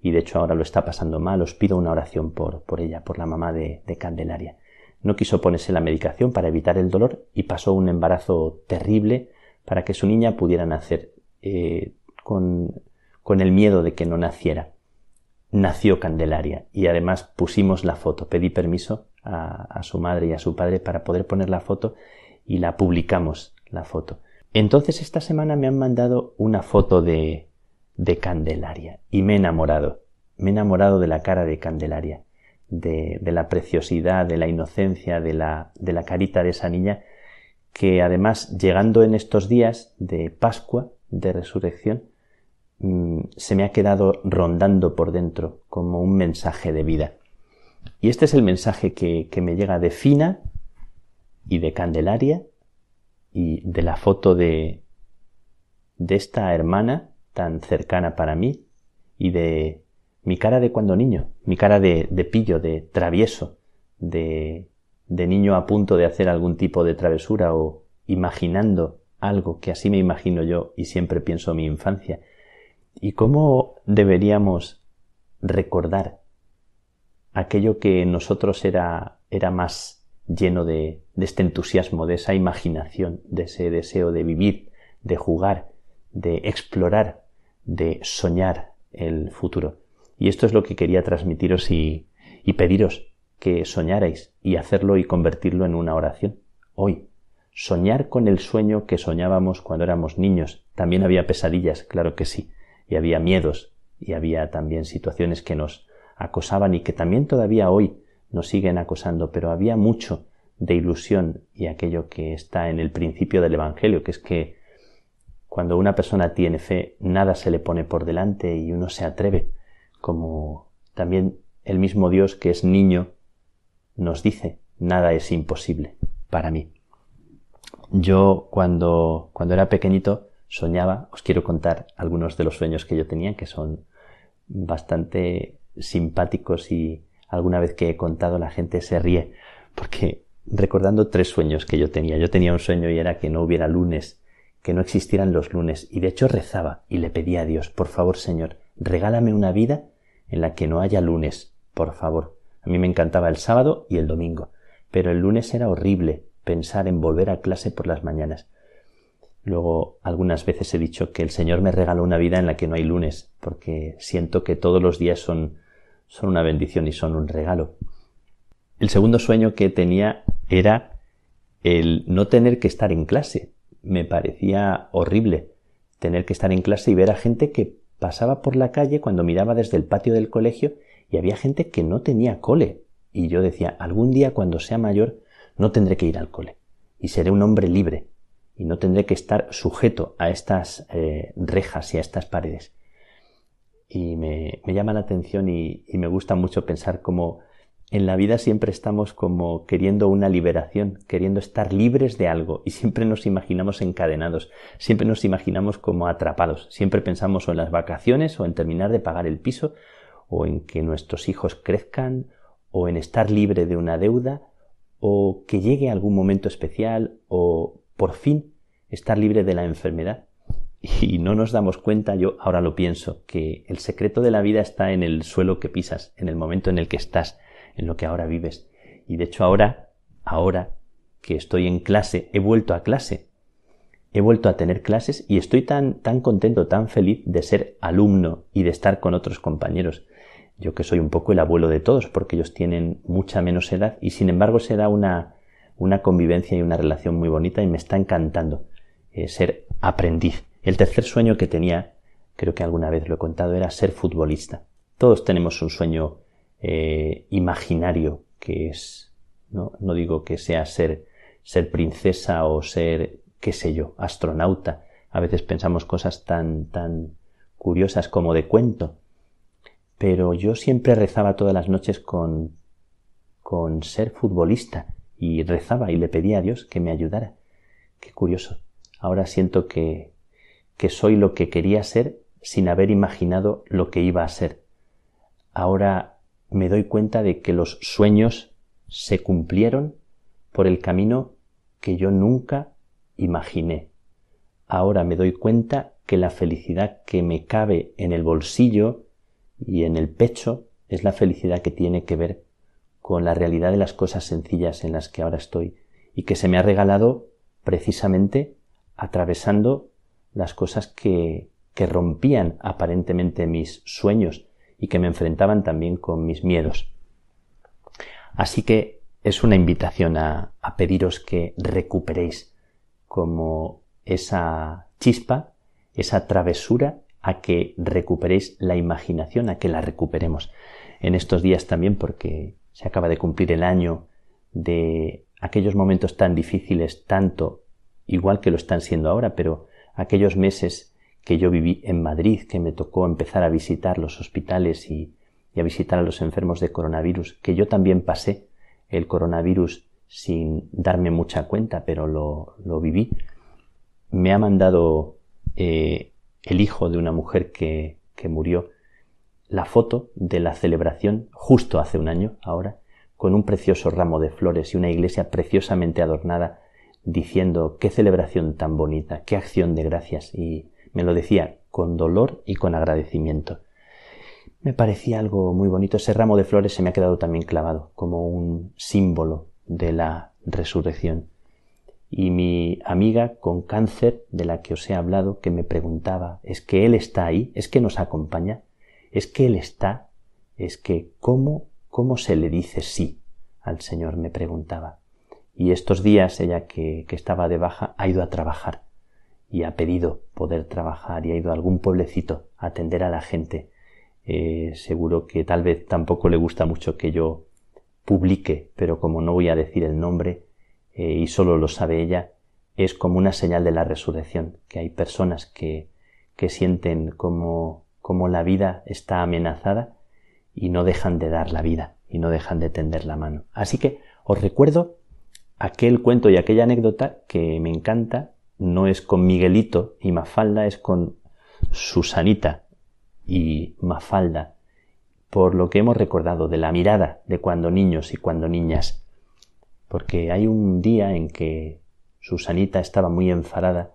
y de hecho ahora lo está pasando mal. Os pido una oración por, por ella, por la mamá de, de Candelaria. No quiso ponerse la medicación para evitar el dolor y pasó un embarazo terrible para que su niña pudiera nacer eh, con, con el miedo de que no naciera. Nació Candelaria y además pusimos la foto. Pedí permiso a, su madre y a su padre para poder poner la foto y la publicamos, la foto. Entonces esta semana me han mandado una foto de, de Candelaria y me he enamorado. Me he enamorado de la cara de Candelaria, de, de la preciosidad, de la inocencia, de la, de la carita de esa niña que además llegando en estos días de Pascua, de resurrección, mm, se me ha quedado rondando por dentro como un mensaje de vida. Y este es el mensaje que, que me llega de Fina y de Candelaria y de la foto de, de esta hermana tan cercana para mí y de mi cara de cuando niño, mi cara de, de pillo, de travieso, de, de niño a punto de hacer algún tipo de travesura o imaginando algo que así me imagino yo y siempre pienso mi infancia. ¿Y cómo deberíamos recordar aquello que en nosotros era, era más lleno de, este entusiasmo, de esa imaginación, de ese deseo de vivir, de jugar, de explorar, de soñar el futuro. Y esto es lo que quería transmitiros y, y pediros que soñarais y hacerlo y convertirlo en una oración. Hoy, soñar con el sueño que soñábamos cuando éramos niños. También había pesadillas, claro que sí, y había miedos, y había también situaciones que nos acosaban y que también todavía hoy nos siguen acosando, pero había mucho de ilusión y aquello que está en el principio del Evangelio, que es que cuando una persona tiene fe, nada se le pone por delante y uno se atreve, como también el mismo Dios que es niño nos dice, nada es imposible para mí. Yo cuando, cuando era pequeñito soñaba, os quiero contar algunos de los sueños que yo tenía, que son bastante simpáticos y alguna vez que he contado la gente se ríe, porque recordando tres sueños que yo tenía, yo tenía un sueño y era que no hubiera lunes, que no existieran los lunes, y de hecho rezaba y le pedía a Dios, por favor Señor, regálame una vida en la que no haya lunes, por favor. A mí me encantaba el sábado y el domingo, pero el lunes era horrible pensar en volver a clase por las mañanas. Luego algunas veces he dicho que el Señor me regaló una vida en la que no hay lunes, porque siento que todos los días son son una bendición y son un regalo. El segundo sueño que tenía era el no tener que estar en clase. Me parecía horrible tener que estar en clase y ver a gente que pasaba por la calle cuando miraba desde el patio del colegio y había gente que no tenía cole. Y yo decía, algún día cuando sea mayor no tendré que ir al cole y seré un hombre libre y no tendré que estar sujeto a estas eh, rejas y a estas paredes. Y me, llama la atención y, me gusta mucho pensar como en la vida siempre estamos como queriendo una liberación, queriendo estar libres de algo y siempre nos imaginamos encadenados, siempre nos imaginamos como atrapados, siempre pensamos o en las vacaciones o en terminar de pagar el piso o en que nuestros hijos crezcan o en estar libre de una deuda o que llegue algún momento especial o por fin estar libre de la enfermedad y no nos damos cuenta, yo ahora lo pienso, que el secreto de la vida está en el suelo que pisas, en el momento en el que estás, en lo que ahora vives. Y de hecho ahora, ahora que estoy en clase, he vuelto a clase. He vuelto a tener clases y estoy tan, tan contento, tan feliz de ser alumno y de estar con otros compañeros. Yo que soy un poco el abuelo de todos, porque ellos tienen mucha menos edad y sin embargo se da una, una convivencia y una relación muy bonita y me está encantando eh, ser aprendiz el tercer sueño que tenía, creo que alguna vez lo he contado, era ser futbolista. Todos tenemos un sueño eh, imaginario que es, ¿no? no digo que sea ser, ser princesa o ser, qué sé yo, astronauta. A veces pensamos cosas tan, tan curiosas como de cuento, pero yo siempre rezaba todas las noches con, con ser futbolista y rezaba y le pedía a Dios que me ayudara. Qué curioso. Ahora siento que, que soy lo que quería ser sin haber imaginado lo que iba a ser. Ahora me doy cuenta de que los sueños se cumplieron por el camino que yo nunca imaginé. Ahora me doy cuenta que la felicidad que me cabe en el bolsillo y en el pecho es la felicidad que tiene que ver con la realidad de las cosas sencillas en las que ahora estoy y que se me ha regalado precisamente atravesando las cosas que, que rompían aparentemente mis sueños y que me enfrentaban también con mis miedos. Así que es una invitación a, a pediros que recuperéis como esa chispa, esa travesura, a que recuperéis la imaginación, a que la recuperemos en estos días también porque se acaba de cumplir el año de aquellos momentos tan difíciles, tanto igual que lo están siendo ahora, pero aquellos meses que yo viví en Madrid, que me tocó empezar a visitar los hospitales y, a visitar a los enfermos de coronavirus, que yo también pasé el coronavirus sin darme mucha cuenta, pero lo, lo viví, me ha mandado eh, el hijo de una mujer que, que murió la foto de la celebración justo hace un año, ahora, con un precioso ramo de flores y una iglesia preciosamente adornada, diciendo qué celebración tan bonita, qué acción de gracias, y me lo decía con dolor y con agradecimiento. Me parecía algo muy bonito. Ese ramo de flores se me ha quedado también clavado como un símbolo de la resurrección. Y mi amiga con cáncer, de la que os he hablado, que me preguntaba, ¿es que Él está ahí? ¿Es que nos acompaña? ¿Es que Él está? ¿Es que cómo, cómo se le dice sí al Señor? me preguntaba. Y estos días ella que, que estaba de baja ha ido a trabajar y ha pedido poder trabajar y ha ido a algún pueblecito a atender a la gente. Eh, seguro que tal vez tampoco le gusta mucho que yo publique, pero como no voy a decir el nombre eh, y solo lo sabe ella, es como una señal de la resurrección, que hay personas que, que sienten como, como la vida está amenazada y no dejan de dar la vida y no dejan de tender la mano. Así que os recuerdo aquel cuento y aquella anécdota que me encanta no es con Miguelito y Mafalda, es con Susanita y Mafalda, por lo que hemos recordado de la mirada de cuando niños y cuando niñas, porque hay un día en que Susanita estaba muy enfadada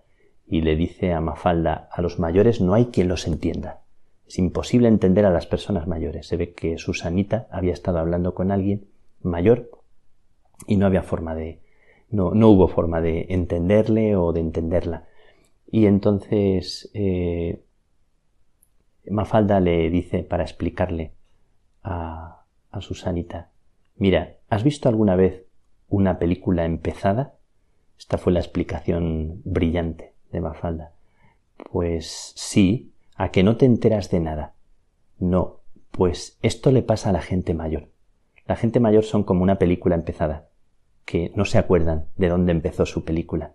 y le dice a Mafalda, a los mayores no hay quien los entienda. Es imposible entender a las personas mayores. Se ve que Susanita había estado hablando con alguien mayor y no había forma de, no, no hubo forma de entenderle o de entenderla. Y entonces eh, Mafalda le dice para explicarle a, a Susanita, mira, ¿has visto alguna vez una película empezada? Esta fue la explicación brillante de Mafalda. Pues sí, a que no te enteras de nada. No, pues esto le pasa a la gente mayor. La gente mayor son como una película empezada que no se acuerdan de dónde empezó su película.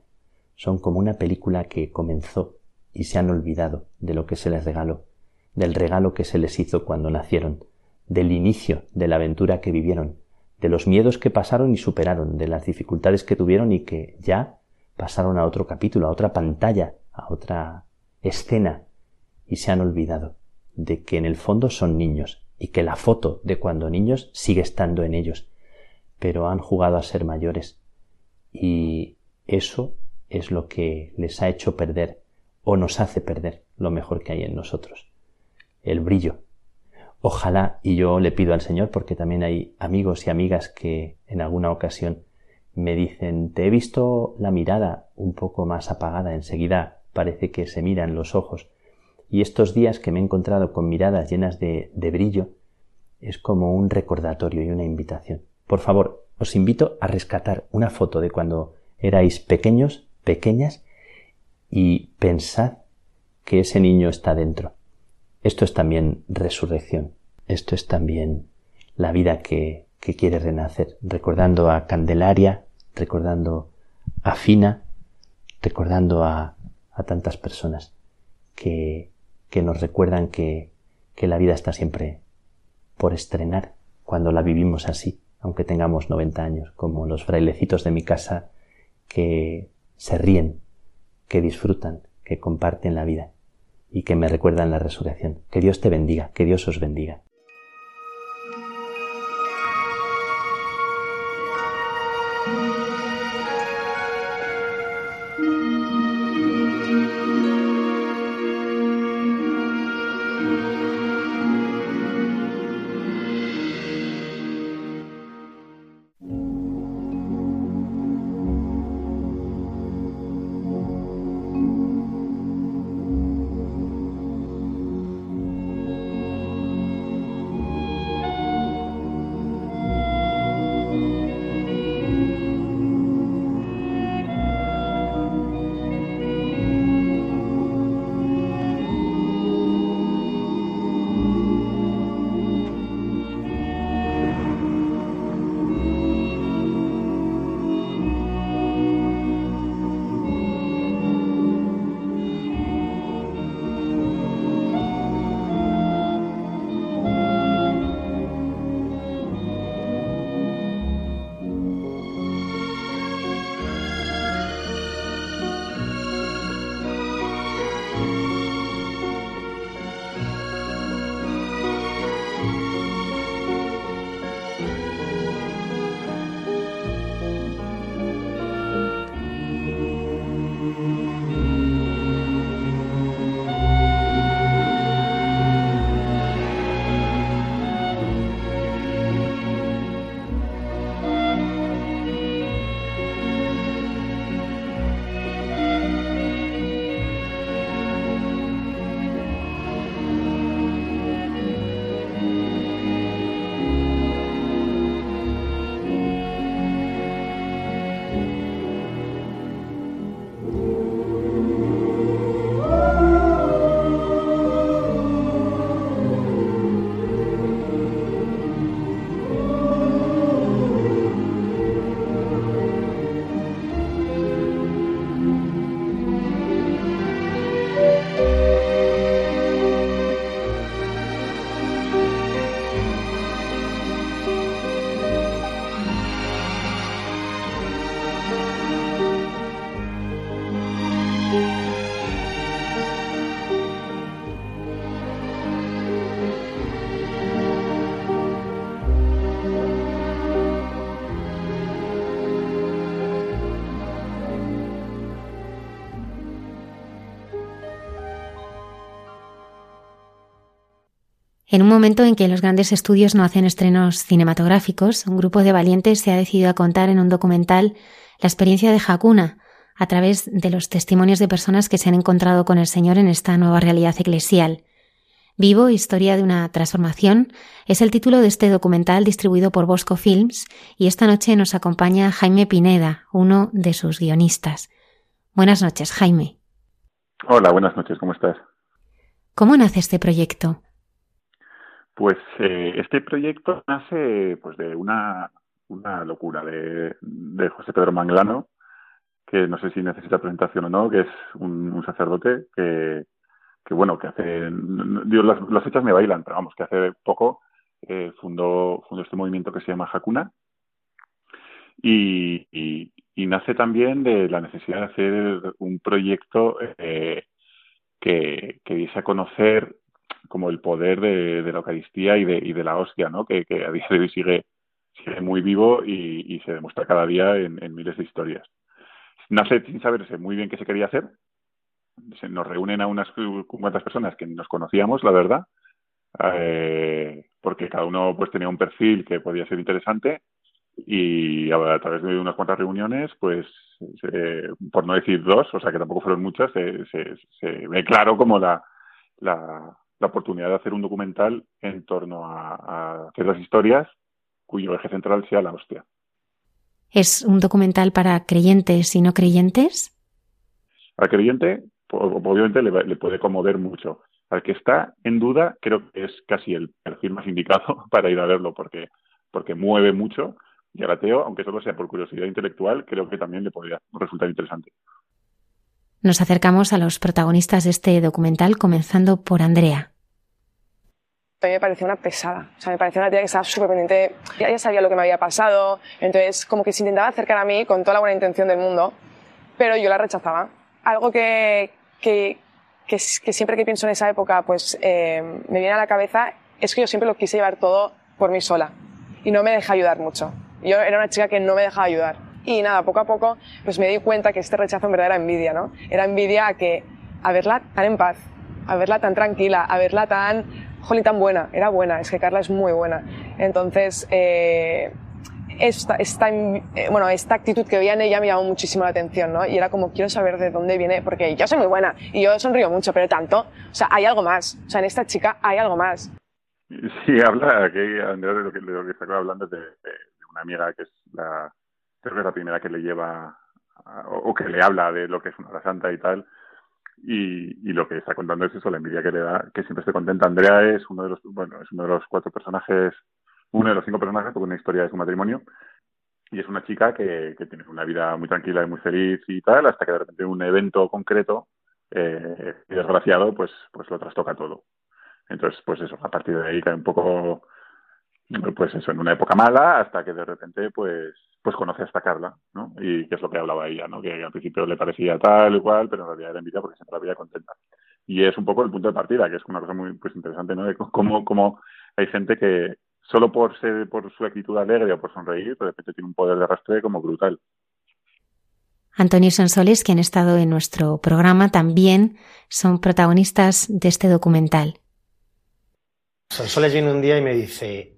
Son como una película que comenzó y se han olvidado de lo que se les regaló, del regalo que se les hizo cuando nacieron, del inicio de la aventura que vivieron, de los miedos que pasaron y superaron, de las dificultades que tuvieron y que ya pasaron a otro capítulo, a otra pantalla, a otra escena, y se han olvidado de que en el fondo son niños y que la foto de cuando niños sigue estando en ellos pero han jugado a ser mayores y eso es lo que les ha hecho perder o nos hace perder lo mejor que hay en nosotros, el brillo. Ojalá, y yo le pido al Señor, porque también hay amigos y amigas que en alguna ocasión me dicen, te he visto la mirada un poco más apagada, enseguida parece que se miran los ojos, y estos días que me he encontrado con miradas llenas de, de brillo, es como un recordatorio y una invitación. Por favor, os invito a rescatar una foto de cuando erais pequeños, pequeñas, y pensad que ese niño está dentro. Esto es también resurrección. Esto es también la vida que, quiere renacer, recordando a Candelaria, recordando a Fina, recordando a tantas personas que, que nos recuerdan que, que la vida está siempre por estrenar cuando la vivimos así, aunque tengamos 90 años, como los frailecitos de mi casa que se ríen, que disfrutan, que comparten la vida y que me recuerdan la resurrección. Que Dios te bendiga, que Dios os bendiga. En un momento en que los grandes estudios no hacen estrenos cinematográficos, un grupo de valientes se ha decidido a contar en un documental la experiencia de Hakuna a través de los testimonios de personas que se han encontrado con el Señor en esta nueva realidad eclesial. Vivo, historia de una transformación, es el título de este documental distribuido por Bosco Films y esta noche nos acompaña Jaime Pineda, uno de sus guionistas. Buenas noches, Jaime. Hola, buenas noches, ¿cómo estás? ¿Cómo nace este proyecto? Pues eh, este proyecto nace pues de una, una locura de, de, José Pedro Manglano, que no sé si necesita presentación o no, que es un, sacerdote que, que, bueno, que hace, dios las, fechas me bailan, pero vamos, que hace poco eh, fundó, fundó este movimiento que se llama Hakuna y, y, y, nace también de la necesidad de hacer un proyecto eh, que, que diese a conocer como el poder de, la Eucaristía y de, y de la hostia, ¿no? Que, a día de hoy sigue, sigue muy vivo y, se demuestra cada día en, miles de historias. Nace sin saberse muy bien qué se quería hacer. Se nos reúnen a unas cuantas personas que nos conocíamos, la verdad, eh, porque cada uno pues tenía un perfil que podía ser interesante y a, través de unas cuantas reuniones, pues, por no decir dos, o sea que tampoco fueron muchas, se, se, ve claro como la, la, la oportunidad de hacer un documental en torno a, a ciertas historias cuyo eje central sea la hostia. ¿Es un documental para creyentes y no creyentes? Al creyente, obviamente, le, puede conmover mucho. Al que está en duda, creo que es casi el perfil más indicado para ir a verlo, porque, porque mueve mucho. Y al ateo, aunque solo sea por curiosidad intelectual, creo que también le podría resultar interesante. Nos acercamos a los protagonistas de este documental, comenzando por Andrea. A mí me pareció una pesada, o sea, me parecía una tía que estaba súper pendiente, ya, sabía lo que me había pasado, entonces como que se intentaba acercar a mí con toda la buena intención del mundo, pero yo la rechazaba. Algo que, que, que, siempre que pienso en esa época, pues eh, me viene a la cabeza, es que yo siempre lo quise llevar todo por mí sola y no me deja ayudar mucho. Yo era una chica que no me dejaba ayudar. Y nada, poco a poco, pues me di cuenta que este rechazo en verdad era envidia, ¿no? Era envidia a que, a verla tan en paz, a verla tan tranquila, a verla tan, jolly, tan buena. Era buena, es que Carla es muy buena. Entonces, eh, esta, esta, eh, bueno, esta actitud que veía en ella me llamó muchísimo la atención, ¿no? Y era como, quiero saber de dónde viene, porque yo soy muy buena y yo sonrío mucho, pero tanto, o sea, hay algo más. O sea, en esta chica hay algo más. Sí, habla, que de lo que, de lo que está hablando de, una amiga que es la, creo que es la primera que le lleva, o, que le habla de lo que es una hora santa y tal. Y, y, lo que está contando es eso, la envidia que le da, que siempre esté contenta. Andrea es uno de los, bueno, es uno de los cuatro personajes uno de los cinco personajes tuvo una historia de su matrimonio y es una chica que, que, tiene una vida muy tranquila y muy feliz y tal, hasta que de repente un evento concreto eh, y desgraciado pues, pues lo trastoca todo. Entonces, pues eso, a partir de ahí cae un poco, pues eso, en una época mala, hasta que de repente pues pues conoce a esta Carla, ¿no? Y que es lo que hablaba ella, ¿no? Que al principio le parecía tal y cual, pero en realidad era envidia porque siempre la veía contenta. Y es un poco el punto de partida, que es una cosa muy pues interesante, ¿no? De cómo, cómo hay gente que, solo por ser por su actitud alegre o por sonreír, de repente tiene un poder de arrastre como brutal. Antonio y Sonsoles, que han estado en nuestro programa, también son protagonistas de este documental. Sonsoles viene un día y me dice,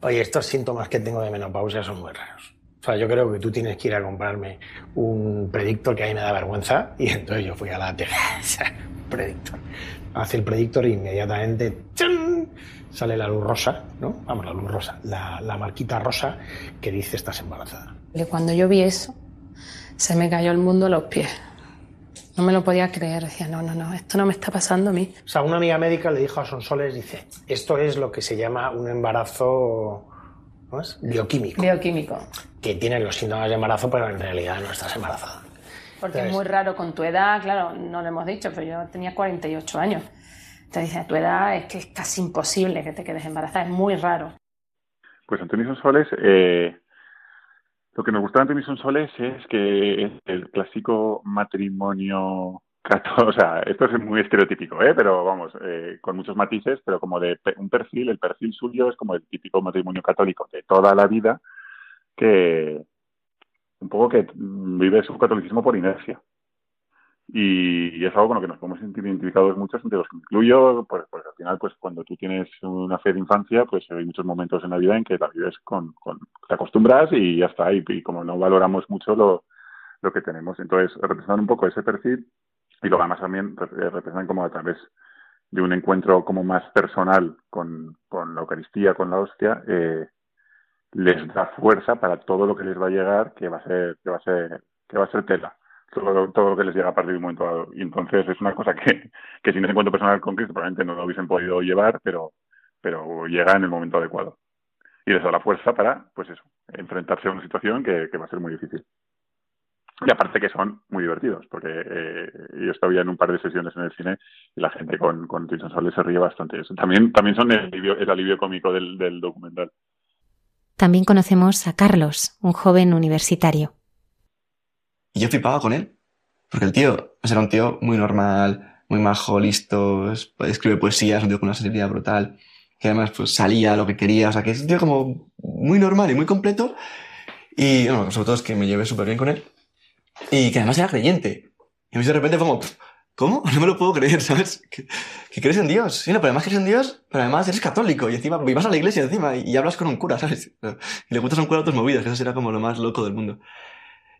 oye, estos síntomas que tengo de menopausia son muy raros. O sea, yo creo que tú tienes que ir a comprarme un predictor que a mí me da vergüenza. Y entonces yo fui a la teja, predictor. Hace el predictor e inmediatamente sale la luz rosa, ¿no? Vamos, la luz rosa, la, marquita rosa que dice estás embarazada. Cuando yo vi eso, se me cayó el mundo a los pies. No me lo podía creer, decía, no, no, no, esto no me está pasando a mí. O sea, una amiga médica le dijo a Sonsoles, dice, esto es lo que se llama un embarazo bioquímico. Bioquímico. Que tienen los síntomas de embarazo, pero en realidad no estás embarazada. Porque es muy raro con tu edad, claro, no lo hemos dicho, pero yo tenía 48 años. Te dice, a tu edad es que es casi imposible que te quedes embarazada, es muy raro. Pues Antonio Sonsoles, eh, lo que nos gusta de Antonio Sonsoles es que el clásico matrimonio católico, o sea, esto es muy estereotípico, ¿eh? pero vamos, eh, con muchos matices, pero como de un perfil, el perfil suyo es como el típico matrimonio católico de toda la vida, que un poco que vive su catolicismo por inercia y, es algo con lo que nos podemos sentir identificados muchos, entre los que incluyo, pues, pues al final, pues cuando tú tienes una fe de infancia, pues hay muchos momentos en la vida en que la vives con, con te acostumbras y ya está, y, y como no valoramos mucho lo, lo que tenemos. Entonces, representan un poco ese perfil y luego además también representan como a través de un encuentro como más personal con, con la Eucaristía, con la hostia, eh, les da fuerza para todo lo que les va a llegar, que va a ser, que va a ser, que va a ser tela todo, lo que les llega a partir de un momento dado. Y entonces es una cosa que, que sin ese encuentro personal con Cristo probablemente no lo hubiesen podido llevar, pero, pero llega en el momento adecuado. Y les da la fuerza para, pues eso, enfrentarse a una situación que, que va a ser muy difícil. Y aparte que son muy divertidos, porque eh, yo estaba ya en un par de sesiones en el cine y la gente con, con Twitch se ríe bastante. También, también son el alivio, el alivio cómico del documental. También conocemos a Carlos, un joven universitario. Y yo flipaba con él. Porque el tío era un tío muy normal, muy majo, listo, escribe poesías, un tío con una sensibilidad brutal, que además pues salía lo que quería, o sea, que es un tío como muy normal y muy completo. Y bueno, sobre todo es que me llevé súper bien con él. Y que además era creyente. Y a de repente fue como, ¿cómo? No me lo puedo creer, ¿sabes? ¿Que, crees en Dios? Sí, no, pero además crees en Dios, pero además eres católico y encima y vas a la iglesia encima y, hablas con un cura, ¿sabes? Y le cuentas a un cura tus movidas, que eso será como lo más loco del mundo.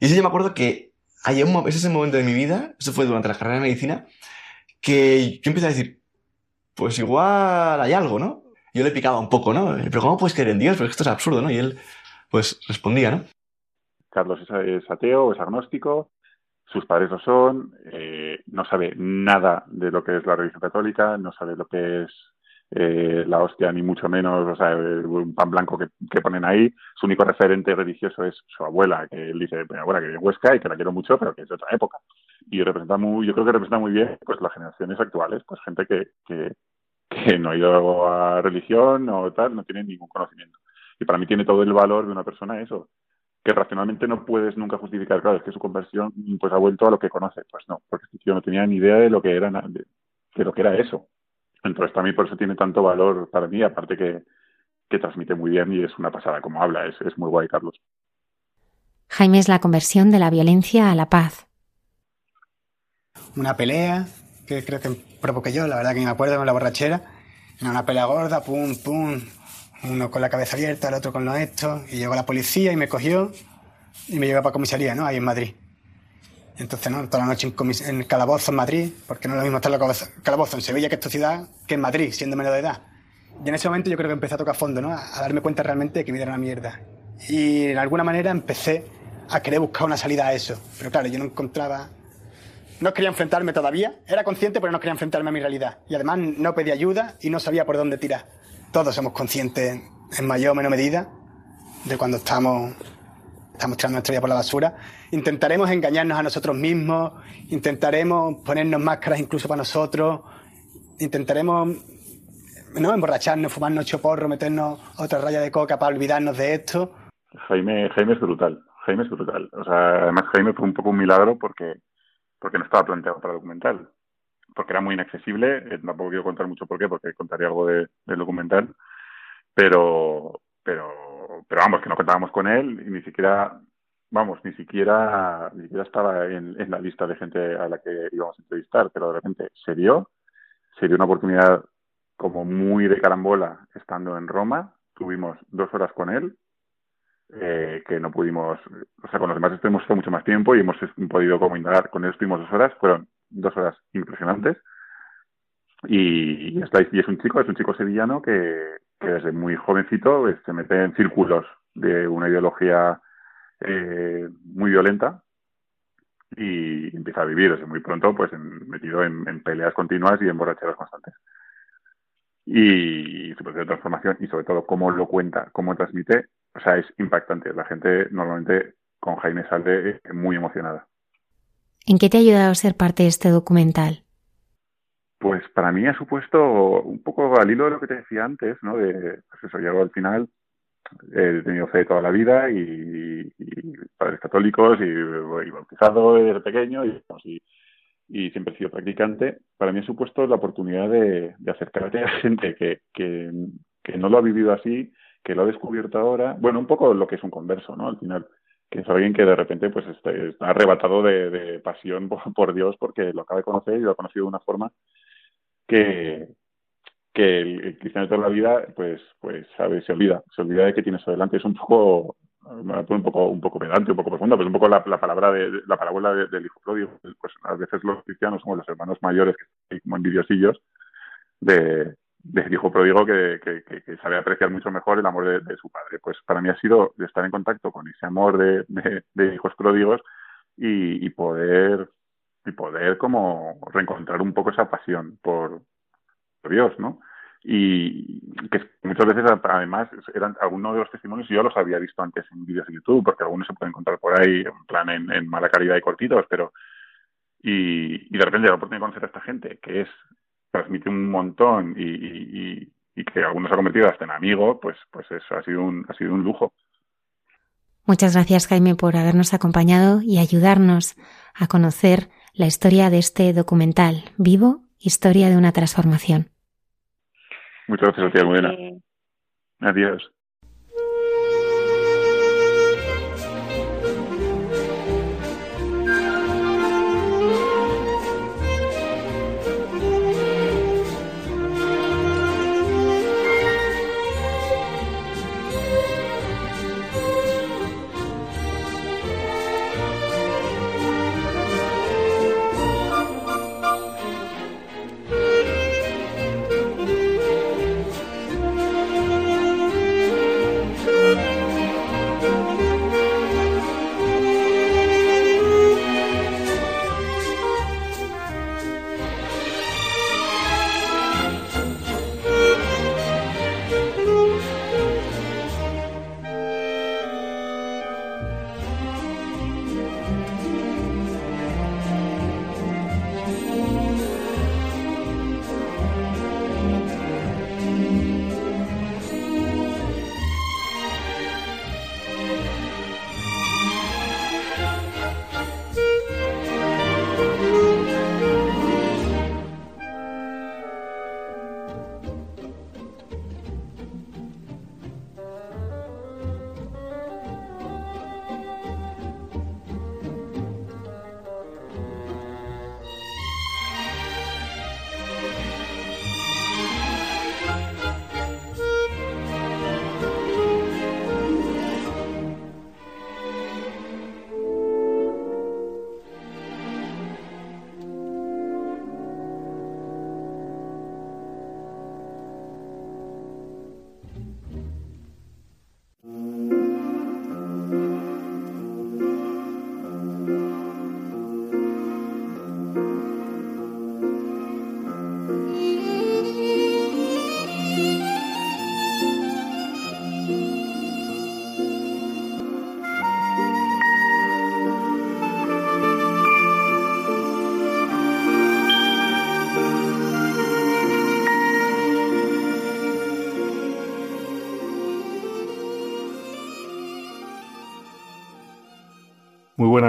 Y eso yo me acuerdo que hay un, ese es el momento de mi vida, eso fue durante la carrera de medicina, que yo empecé a decir, pues igual hay algo, ¿no? Yo le picaba un poco, ¿no? Pero ¿cómo puedes creer en Dios? Porque esto es absurdo, ¿no? Y él, pues, respondía, ¿no? Carlos es, ateo, es agnóstico, sus padres lo son, eh, no sabe nada de lo que es la religión católica, no sabe lo que es eh, la hostia, ni mucho menos, o sea, un pan blanco que, ponen ahí. Su único referente religioso es su abuela, que él dice, mi abuela que en Huesca y que la quiero mucho, pero que es de otra época. y representa muy, yo creo que representa muy bien pues las generaciones actuales, pues gente que, que, que no ha ido a religión o tal, no tiene ningún conocimiento. Y para mí tiene todo el valor de una persona eso, que racionalmente no puedes nunca justificar, claro, es que su conversión pues ha vuelto a lo que conoce. Pues no, porque este tío no tenía ni idea de lo que era, de, lo que era eso. Entonces también por eso tiene tanto valor para mí, aparte que, que transmite muy bien y es una pasada como habla, es, es muy guay, Carlos. Jaime es la conversión de la violencia a la paz. Una pelea que creo que provoqué yo, la verdad que ni me acuerdo con la borrachera. Era una pelea gorda, pum, pum, uno con la cabeza abierta, el otro con lo esto, y llegó la policía y me cogió y me llevó para comisaría, ¿no? Ahí en Madrid. Entonces, ¿no? Toda la noche en, en calabozo en Madrid, porque no es lo mismo estar en calabozo en Sevilla, que es tu ciudad, que en Madrid, siendo menor de edad. Y en ese momento yo creo que empecé a tocar fondo, ¿no? A, darme cuenta realmente de que mi vida era una mierda. Y de alguna manera empecé a querer buscar una salida a eso. Pero claro, yo no encontraba... No quería enfrentarme todavía. Era consciente, pero no quería enfrentarme a mi realidad. Y además no pedía ayuda y no sabía por dónde tirar todos somos conscientes en mayor o menor medida de cuando estamos, estamos tirando nuestra vida por la basura. Intentaremos engañarnos a nosotros mismos, intentaremos ponernos máscaras incluso para nosotros, intentaremos no emborracharnos, fumarnos ocho porro, meternos otra raya de coca para olvidarnos de esto. Jaime, Jaime es brutal, Jaime es brutal. O sea, además Jaime fue un poco un milagro porque, porque no estaba planteado para documental porque era muy inaccesible. Eh, tampoco quiero contar mucho por qué, porque contaría algo de, del documental. Pero, pero, pero vamos, que no contábamos con él y ni siquiera, vamos, ni siquiera, ni siquiera estaba en, en la lista de gente a la que íbamos a entrevistar, pero de repente se dio, se dio una oportunidad como muy de carambola estando en Roma. Tuvimos dos horas con él, eh, que no pudimos, o sea, con los demás estuvimos mucho más tiempo y hemos podido como indagar. Con él estuvimos dos horas, fueron dos horas impresionantes. Y, y, es un chico, es un chico sevillano que, desde muy jovencito pues, se mete en círculos de una ideología eh, muy violenta y empieza a vivir desde muy pronto pues metido en, peleas continuas y en borracheras constantes. Y, su proceso de transformación y sobre todo cómo lo cuenta, cómo transmite, o sea, es impactante. La gente normalmente con Jaime sale muy emocionada. ¿En qué te ha ayudado a ser parte de este documental? Pues para mí ha supuesto un poco al hilo de lo que te decía antes, ¿no? De, pues eso, llego al final, he tenido fe toda la vida y, padres católicos y, y, bautizado desde pequeño y, y, siempre he sido practicante. Para mí ha supuesto la oportunidad de, acercarte a gente que, que, no lo ha vivido así, que lo ha descubierto ahora. Bueno, un poco lo que es un converso, ¿no? Al final que es alguien que de repente pues está, arrebatado de, pasión por, Dios porque lo acaba de conocer y lo ha conocido de una forma que, que el, cristiano de toda la vida pues pues sabe se olvida se olvida de que tienes adelante es un poco un poco un poco pedante un poco profundo pero es un poco la, palabra de la parábola del hijo pródigo pues a veces los cristianos somos los hermanos mayores que como envidiosillos de, del hijo pródigo que, que, sabe apreciar mucho mejor el amor de, su padre. Pues para mí ha sido estar en contacto con ese amor de, hijos pródigos y, poder y poder como reencontrar un poco esa pasión por, Dios, ¿no? Y que muchas veces además eran algunos de los testimonios yo los había visto antes en vídeos de YouTube, porque algunos se pueden encontrar por ahí en plan en, mala calidad y cortitos, pero y, y de repente la oportunidad de conocer a esta gente que es transmite un montón y, que algunos ha convertido hasta en amigo, pues, pues eso ha sido, un, ha sido un lujo. Muchas gracias Jaime por habernos acompañado y ayudarnos a conocer la historia de este documental vivo, Historia de una transformación. Muchas gracias a ti, Almudena. Adiós.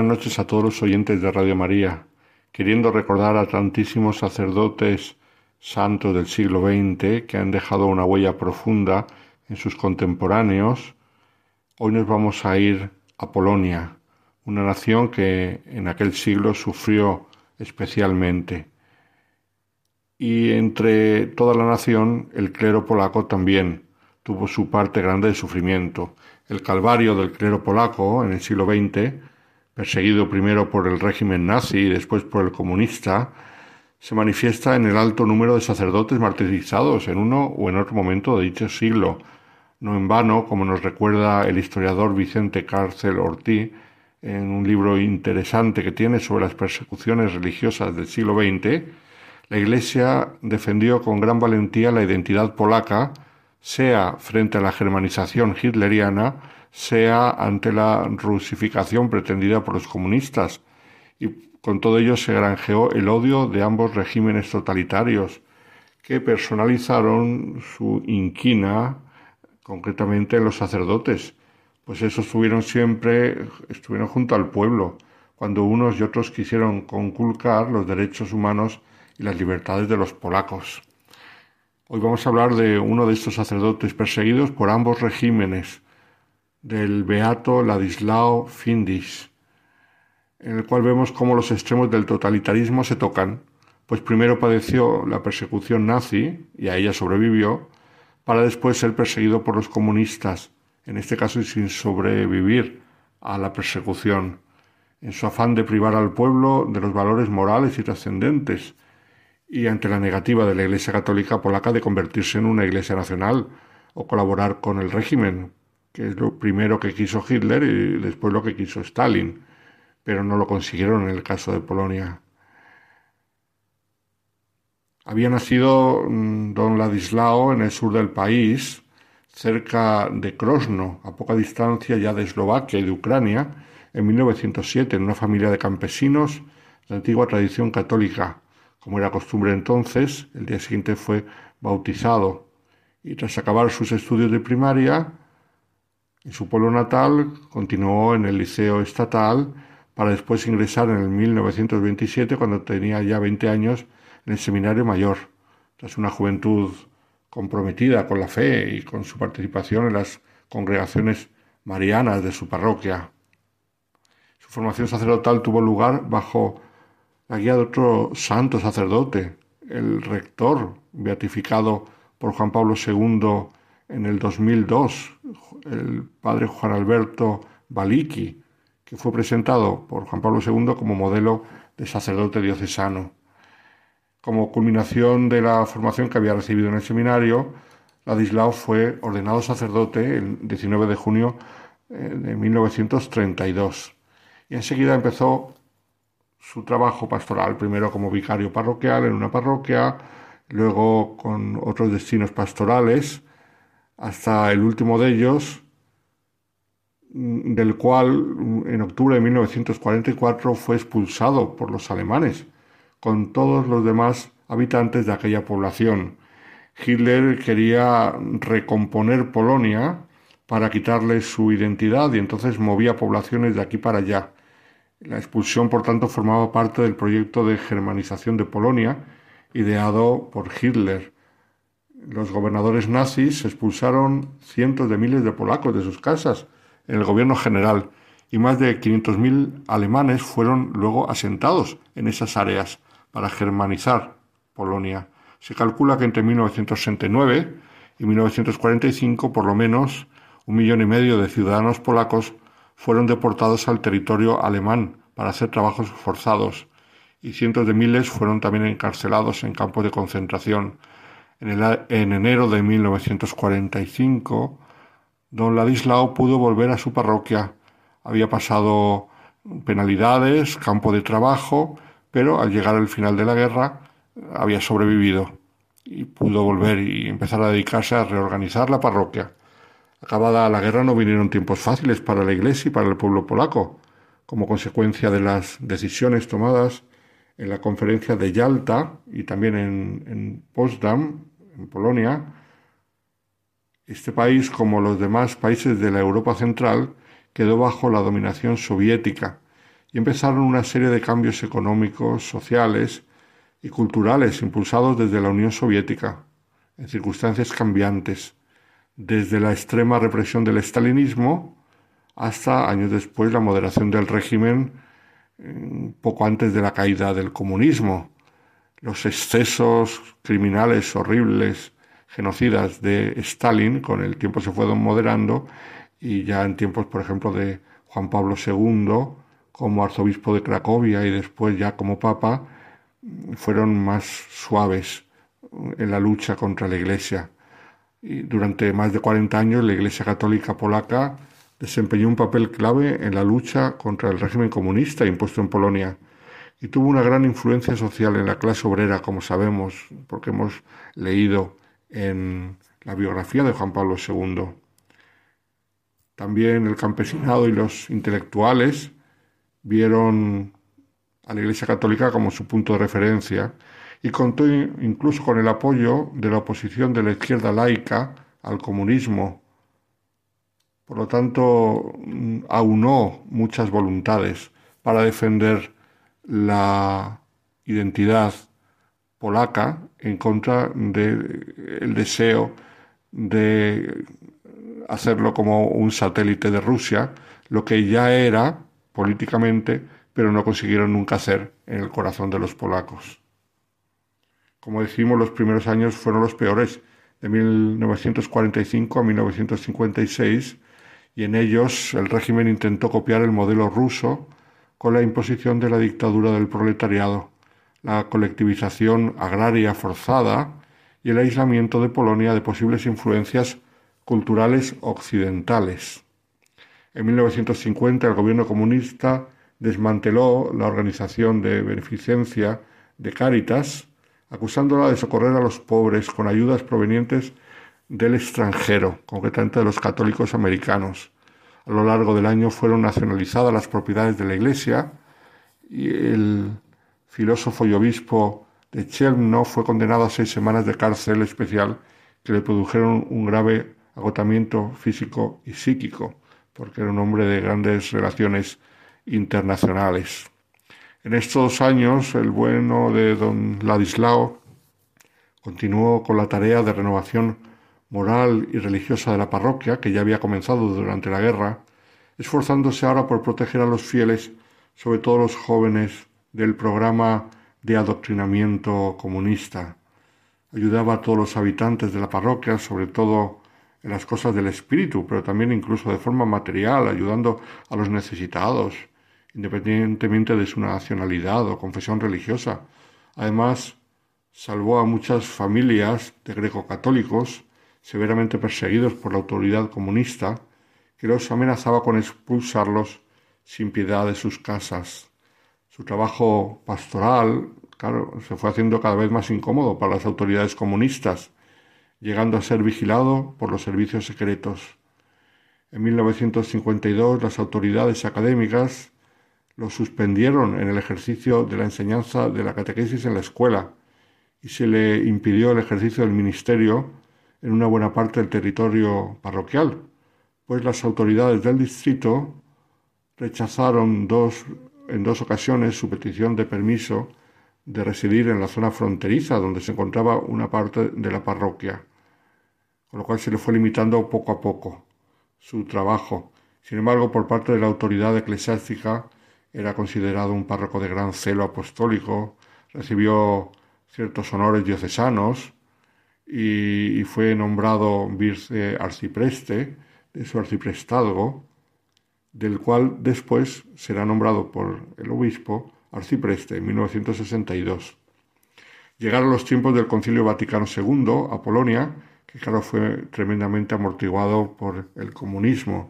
Noches a todos los oyentes de Radio María. Queriendo recordar a tantísimos sacerdotes santos del siglo XX que han dejado una huella profunda en sus contemporáneos, hoy nos vamos a ir a Polonia, una nación que en aquel siglo sufrió especialmente. Y entre toda la nación, el clero polaco también tuvo su parte grande de sufrimiento. El calvario del clero polaco en el siglo XX, perseguido primero por el régimen nazi y después por el comunista, se manifiesta en el alto número de sacerdotes martirizados en uno o en otro momento de dicho siglo. No en vano, como nos recuerda el historiador Vicente Cárcel Ortiz en un libro interesante que tiene sobre las persecuciones religiosas del siglo XX, la Iglesia defendió con gran valentía la identidad polaca, sea frente a la germanización hitleriana, sea ante la rusificación pretendida por los comunistas, y con todo ello se granjeó el odio de ambos regímenes totalitarios, que personalizaron su inquina concretamente en los sacerdotes, pues esos estuvieron siempre, estuvieron junto al pueblo, cuando unos y otros quisieron conculcar los derechos humanos y las libertades de los polacos. Hoy vamos a hablar de uno de estos sacerdotes perseguidos por ambos regímenes, del beato Ladislao Findis, en el cual vemos cómo los extremos del totalitarismo se tocan, pues primero padeció la persecución nazi y a ella sobrevivió, para después ser perseguido por los comunistas, en este caso sin sobrevivir a la persecución, en su afán de privar al pueblo de los valores morales y trascendentes, y ante la negativa de la Iglesia Católica polaca de convertirse en una Iglesia nacional o colaborar con el régimen, que es lo primero que quiso Hitler y después lo que quiso Stalin, pero no lo consiguieron en el caso de Polonia. Había nacido mm, don Ladislao en el sur del país, cerca de Krosno, a poca distancia ya de Eslovaquia y de Ucrania, en 1907, en una familia de campesinos de antigua tradición católica. Como era costumbre entonces, el día siguiente fue bautizado y tras acabar sus estudios de primaria en su pueblo natal, continuó en el liceo estatal para después ingresar en el 1927, cuando tenía ya 20 años, en el seminario mayor, tras una juventud comprometida con la fe y con su participación en las congregaciones marianas de su parroquia. Su formación sacerdotal tuvo lugar bajo la guía de otro santo sacerdote, el rector beatificado por Juan Pablo II en el 2002, el padre Juan Alberto Baliki, que fue presentado por Juan Pablo II como modelo de sacerdote diocesano. Como culminación de la formación que había recibido en el seminario, Ladislao fue ordenado sacerdote el 19 de junio eh, de 1932 y enseguida empezó su trabajo pastoral, primero como vicario parroquial en una parroquia, luego con otros destinos pastorales, hasta el último de ellos, mm, del cual mm, en octubre de 1944 fue expulsado por los alemanes con todos los demás habitantes de aquella población. Hitler quería recomponer Polonia para quitarle su identidad y entonces movía poblaciones de aquí para allá. La expulsión, por tanto, formaba parte del proyecto de germanización de Polonia, ideado por Hitler. Los gobernadores nazis expulsaron cientos de miles de polacos de sus casas en el gobierno general y más de 500.000 alemanes fueron luego asentados en esas áreas para germanizar Polonia. Se calcula que entre 1969 y 1945 por lo menos un millón y medio de ciudadanos polacos fueron deportados al territorio alemán para hacer trabajos forzados y cientos de miles fueron también encarcelados en campos de concentración. En, en enero de 1945, don Ladislao pudo volver a su parroquia. Había pasado penalidades, campo de trabajo pero al llegar al final de la guerra había sobrevivido y pudo volver y empezar a dedicarse a reorganizar la parroquia. Acabada la guerra no vinieron tiempos fáciles para la Iglesia y para el pueblo polaco, como consecuencia de las decisiones tomadas en la conferencia de Yalta y también en, en Potsdam, en Polonia. Este país, como los demás países de la Europa central, quedó bajo la dominación soviética y empezaron una serie de cambios económicos, sociales y culturales impulsados desde la Unión Soviética, en circunstancias cambiantes, desde la extrema represión del estalinismo hasta años después la moderación del régimen mm, poco antes de la caída del comunismo, los excesos criminales horribles, genocidas de Stalin, con el tiempo se fueron moderando y ya en tiempos, por ejemplo, de Juan Pablo II, como arzobispo de Cracovia y después ya como papa, fueron más suaves en la lucha contra la Iglesia. Y durante más de 40 años la Iglesia Católica Polaca desempeñó un papel clave en la lucha contra el régimen comunista impuesto en Polonia y tuvo una gran influencia social en la clase obrera, como sabemos, porque hemos leído en la biografía de Juan Pablo II. También el campesinado y los intelectuales vieron a la Iglesia Católica como su punto de referencia y contó incluso con el apoyo de la oposición de la izquierda laica al comunismo. Por lo tanto, aunó muchas voluntades para defender la identidad polaca en contra del deseo de hacerlo como un satélite de Rusia, lo que ya era políticamente, pero no consiguieron nunca hacer en el corazón de los polacos. Como decimos, los primeros años fueron los peores, de 1945 a 1956, y en ellos el régimen intentó copiar el modelo ruso con la imposición de la dictadura del proletariado, la colectivización agraria forzada y el aislamiento de Polonia de posibles influencias culturales occidentales. En 1950 el gobierno comunista desmanteló la organización de beneficencia de Cáritas, acusándola de socorrer a los pobres con ayudas provenientes del extranjero, concretamente de los católicos americanos. A lo largo del año fueron nacionalizadas las propiedades de la iglesia y el filósofo y obispo de Chelmno fue condenado a seis semanas de cárcel especial que le produjeron un grave agotamiento físico y psíquico, porque era un hombre de grandes relaciones internacionales. En estos años, el bueno de don Ladislao continuó con la tarea de renovación moral y religiosa de la parroquia, que ya había comenzado durante la guerra, esforzándose ahora por proteger a los fieles, sobre todo los jóvenes, del programa de adoctrinamiento comunista. Ayudaba a todos los habitantes de la parroquia, sobre todo en las cosas del espíritu, pero también incluso de forma material, ayudando a los necesitados, independientemente de su nacionalidad o confesión religiosa. Además, salvó a muchas familias de greco-católicos severamente perseguidos por la autoridad comunista, que los amenazaba con expulsarlos sin piedad de sus casas. Su trabajo pastoral, claro, se fue haciendo cada vez más incómodo para las autoridades comunistas, llegando a ser vigilado por los servicios secretos. En 1952 las autoridades académicas lo suspendieron en el ejercicio de la enseñanza de la catequesis en la escuela y se le impidió el ejercicio del ministerio en una buena parte del territorio parroquial, pues las autoridades del distrito rechazaron dos, en dos ocasiones su petición de permiso de residir en la zona fronteriza donde se encontraba una parte de la parroquia con lo cual se le fue limitando poco a poco su trabajo. Sin embargo, por parte de la autoridad eclesiástica era considerado un párroco de gran celo apostólico, recibió ciertos honores diocesanos y, fue nombrado vice arcipreste de su arciprestazgo, del cual después será nombrado por el obispo arcipreste en 1962. Llegaron los tiempos del Concilio Vaticano II a Polonia que claro fue tremendamente amortiguado por el comunismo.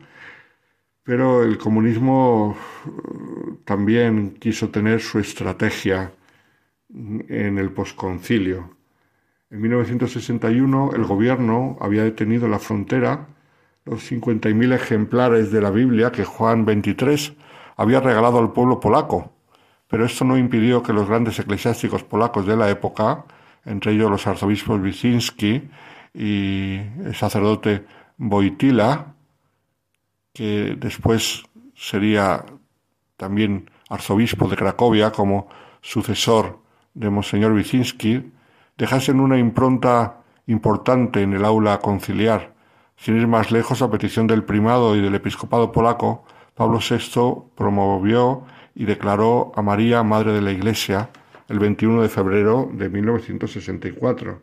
Pero el comunismo eh, también quiso tener su estrategia en el posconcilio. En 1961 el gobierno había detenido en la frontera. Los 50.000 ejemplares de la Biblia que Juan XXIII había regalado al pueblo polaco, pero esto no impidió que los grandes eclesiásticos polacos de la época, entre ellos los arzobispos Wyszynski y el sacerdote Boitila, que después sería también arzobispo de Cracovia, como sucesor de Monseñor Wyszynski, dejasen una impronta importante en el aula conciliar. Sin ir más lejos, a petición del primado y del episcopado polaco, Pablo VI promovió y declaró a María Madre de la Iglesia el 21 de febrero de 1964.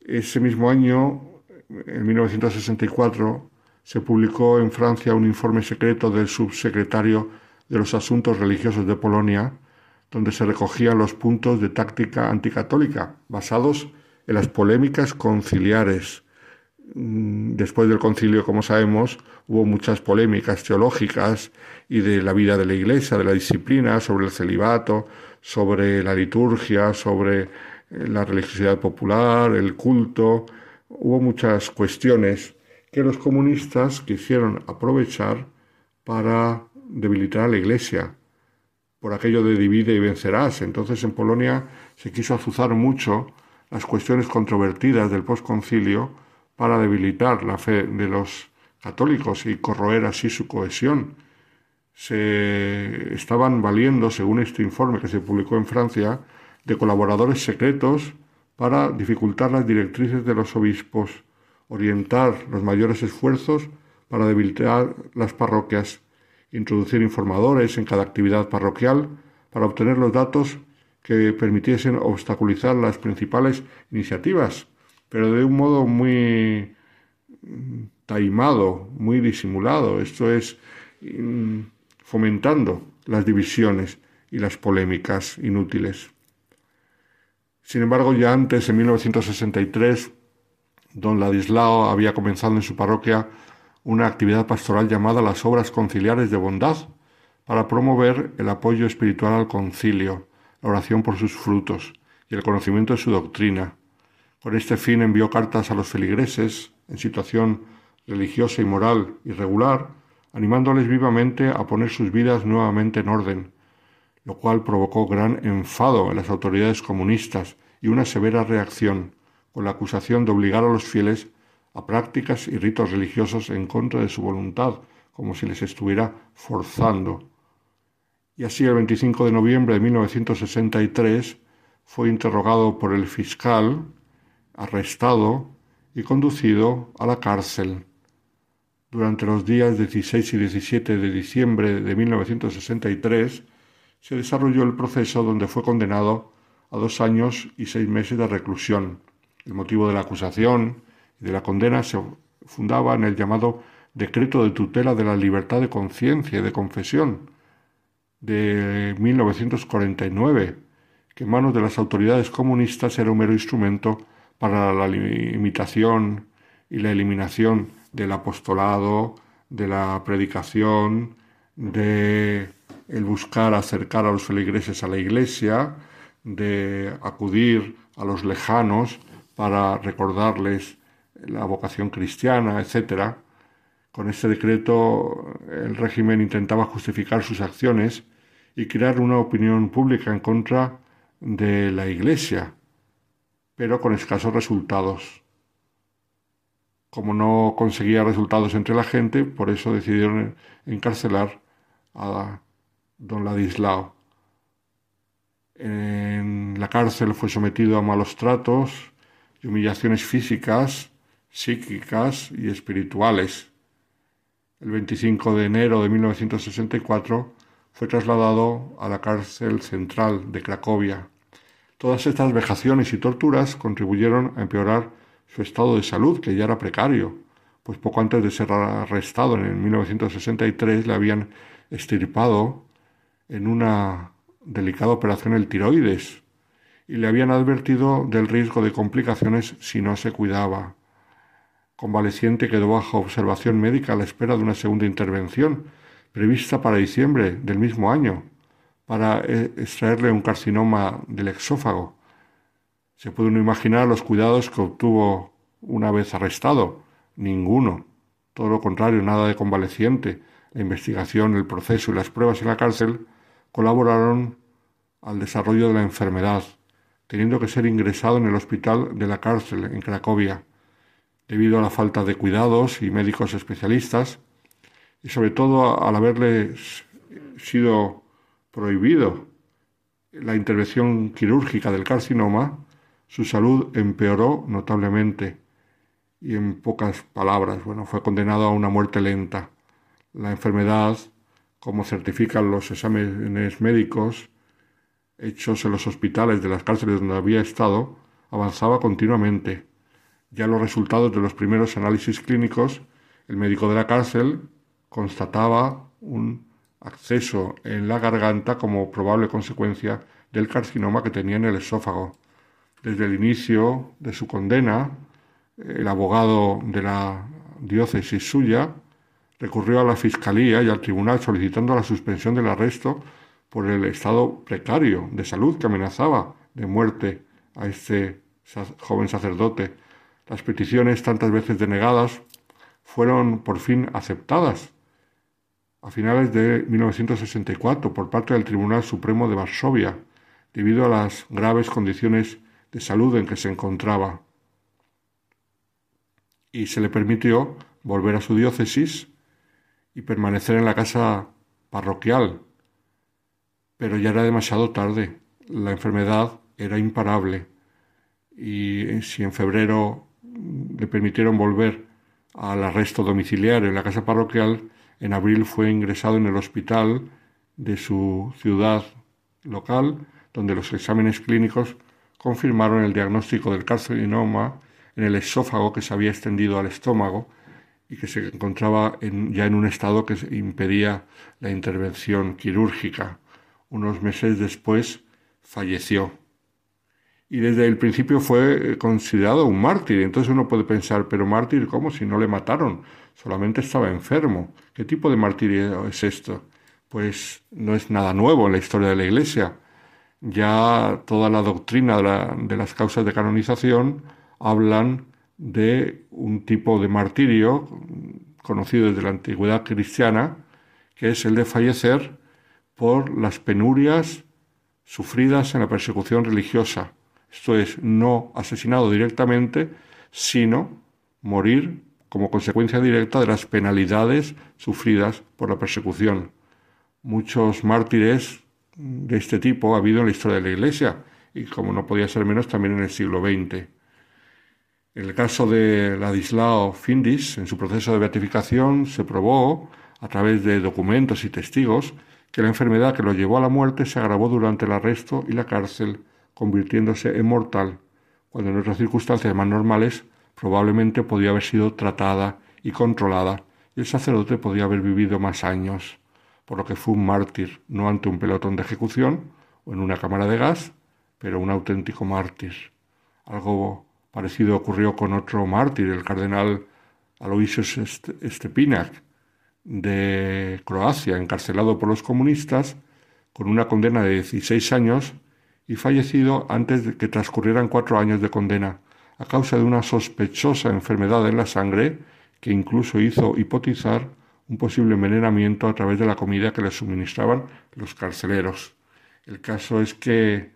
Ese mismo año, en 1964, se publicó en Francia un informe secreto del subsecretario de los Asuntos Religiosos de Polonia, donde se recogían los puntos de táctica anticatólica, basados en las polémicas conciliares. Mm, después del concilio, como sabemos, hubo muchas polémicas teológicas y de la vida de la Iglesia, de la disciplina, sobre el celibato, sobre la liturgia, sobre eh, la religiosidad popular, el culto. Hubo muchas cuestiones que los comunistas quisieron aprovechar para debilitar a la Iglesia, por aquello de divide y vencerás. Entonces en Polonia se quiso azuzar mucho las cuestiones controvertidas del posconcilio para debilitar la fe de los católicos y corroer así su cohesión. Se estaban valiendo, según este informe que se publicó en Francia, de colaboradores secretos para dificultar las directrices de los obispos, orientar los mayores esfuerzos para debilitar las parroquias introducir informadores en cada actividad parroquial para obtener los datos que permitiesen obstaculizar las principales iniciativas, pero de un modo muy taimado, muy disimulado, esto es mm, fomentando las divisiones y las polémicas inútiles. Sin embargo, ya antes, en 1963, don Ladislao había comenzado en su parroquia una actividad pastoral llamada las Obras Conciliares de Bondad, para promover el apoyo espiritual al concilio, la oración por sus frutos y el conocimiento de su doctrina. Por este fin envió cartas a los feligreses en situación religiosa y moral irregular, animándoles vivamente a poner sus vidas nuevamente en orden, lo cual provocó gran enfado en las autoridades comunistas y una severa reacción, con la acusación de obligar a los fieles a prácticas y ritos religiosos en contra de su voluntad, como si les estuviera forzando. Y así el 25 de noviembre de 1963 fue interrogado por el fiscal, arrestado y conducido a la cárcel. Durante los días 16 y 17 de diciembre de 1963 se desarrolló el proceso donde fue condenado a dos años y seis meses de reclusión. El motivo de la acusación de la condena se fundaba en el llamado Decreto de tutela de la libertad de conciencia y de confesión de 1949, que en manos de las autoridades comunistas era un mero instrumento para la limitación y la eliminación del apostolado, de la predicación, de el buscar acercar a los feligreses a la iglesia, de acudir a los lejanos para recordarles la vocación cristiana, etc. Con este decreto el régimen intentaba justificar sus acciones y crear una opinión pública en contra de la Iglesia, pero con escasos resultados. Como no conseguía resultados entre la gente, por eso decidieron encarcelar a don Ladislao. En la cárcel fue sometido a malos tratos y humillaciones físicas psíquicas y espirituales. El 25 de enero de 1964 fue trasladado a la cárcel central de Cracovia. Todas estas vejaciones y torturas contribuyeron a empeorar su estado de salud, que ya era precario, pues poco antes de ser arrestado en 1963 le habían estirpado en una delicada operación el tiroides y le habían advertido del riesgo de complicaciones si no se cuidaba convaleciente quedó bajo observación médica a la espera de una segunda intervención, prevista para diciembre del mismo año, para eh, extraerle un carcinoma del exófago. Se puede uno imaginar los cuidados que obtuvo una vez arrestado. Ninguno. Todo lo contrario, nada de convaleciente. La investigación, el proceso y las pruebas en la cárcel colaboraron al desarrollo de la enfermedad, teniendo que ser ingresado en el hospital de la cárcel en Cracovia debido a la falta de cuidados y médicos especialistas, y sobre todo al haberle sido prohibido la intervención quirúrgica del carcinoma, su salud empeoró notablemente y en pocas palabras, bueno, fue condenado a una muerte lenta. La enfermedad, como certifican los exámenes médicos hechos en los hospitales de las cárceles donde había estado, avanzaba continuamente. Ya los resultados de los primeros análisis clínicos, el médico de la cárcel constataba un acceso en la garganta como probable consecuencia del carcinoma que tenía en el esófago. Desde el inicio de su condena, el abogado de la diócesis suya recurrió a la fiscalía y al tribunal solicitando la suspensión del arresto por el estado precario de salud que amenazaba de muerte a este joven sacerdote. Las peticiones tantas veces denegadas fueron por fin aceptadas a finales de 1964 por parte del Tribunal Supremo de Varsovia, debido a las graves condiciones de salud en que se encontraba. Y se le permitió volver a su diócesis y permanecer en la casa parroquial. Pero ya era demasiado tarde. La enfermedad era imparable. Y si en febrero le permitieron volver al arresto domiciliario en la casa parroquial, en abril fue ingresado en el hospital de su ciudad local, donde los exámenes clínicos confirmaron el diagnóstico del carcinoma en el esófago que se había extendido al estómago y que se encontraba ya en un estado que impedía la intervención quirúrgica. Unos meses después falleció. Y desde el principio fue considerado un mártir. Entonces uno puede pensar, pero mártir, ¿cómo? Si no le mataron, solamente estaba enfermo. ¿Qué tipo de martirio es esto? Pues no es nada nuevo en la historia de la Iglesia. Ya toda la doctrina de, las causas de canonización hablan de un tipo de martirio conocido desde la antigüedad cristiana, que es el de fallecer por las penurias sufridas en la persecución religiosa. Esto es, no asesinado directamente, sino morir como consecuencia directa de las penalidades sufridas por la persecución. Muchos mártires de este tipo ha habido en la historia de la Iglesia y como no podía ser menos también en el siglo XX. En el caso de Ladislao Findis, en su proceso de beatificación, se probó, a través de documentos y testigos, que la enfermedad que lo llevó a la muerte se agravó durante el arresto y la cárcel, convirtiéndose en mortal, cuando en otras circunstancias más normales probablemente podía haber sido tratada y controlada y el sacerdote podía haber vivido más años, por lo que fue un mártir, no ante un pelotón de ejecución o en una cámara de gas, pero un auténtico mártir. Algo parecido ocurrió con otro mártir, el cardenal Aloysius Stepinac de Croacia, encarcelado por los comunistas con una condena de 16 años y fallecido antes de que transcurrieran cuatro años de condena a causa de una sospechosa enfermedad en la sangre que incluso hizo hipotizar un posible envenenamiento a través de la comida que le suministraban los carceleros. El caso es que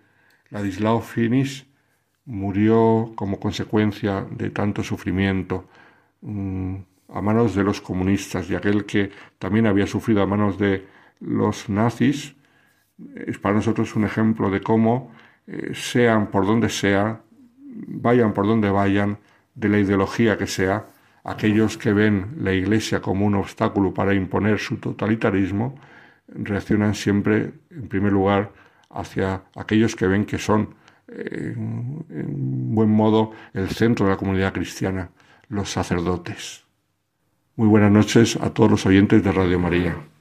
Ladislao Finis murió como consecuencia de tanto sufrimiento mm, a manos de los comunistas y aquel que también había sufrido a manos de los nazis es para nosotros un ejemplo de cómo eh, sean por donde sea vayan por donde vayan, de la ideología que sea, aquellos que ven la Iglesia como un obstáculo para imponer su totalitarismo, reaccionan siempre, en primer lugar, hacia aquellos que ven que son, eh, en buen modo, el centro de la comunidad cristiana, los sacerdotes. Muy buenas noches a todos los oyentes de Radio María.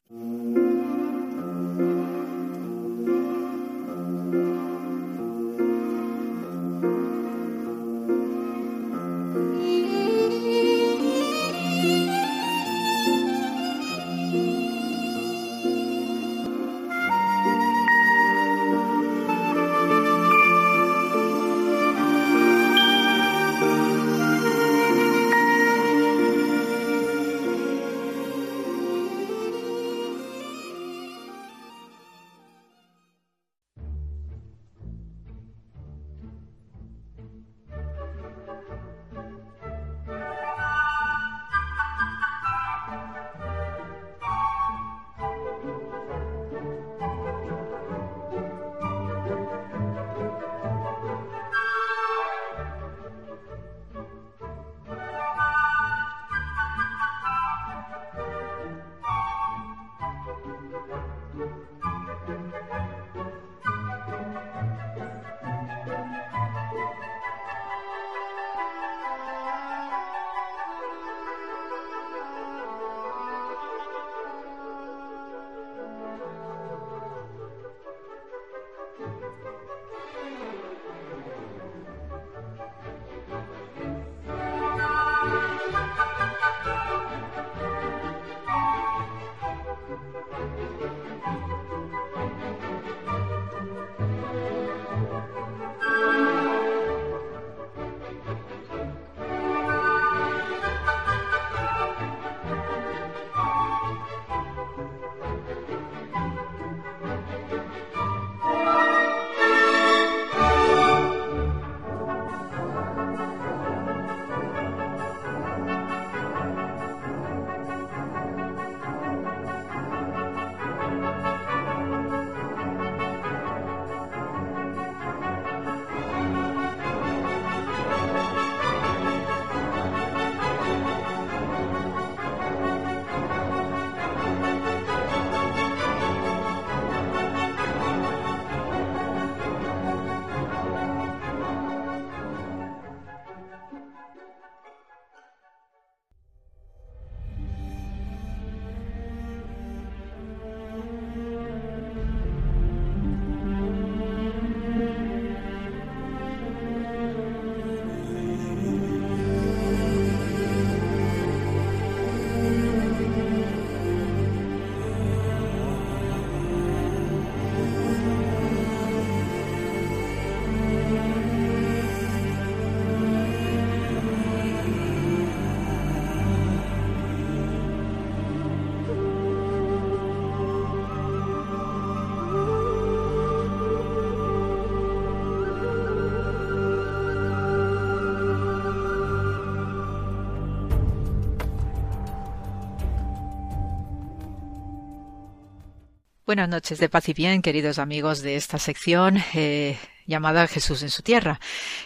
Buenas noches de paz y bien, queridos amigos de esta sección eh, llamada Jesús en su tierra.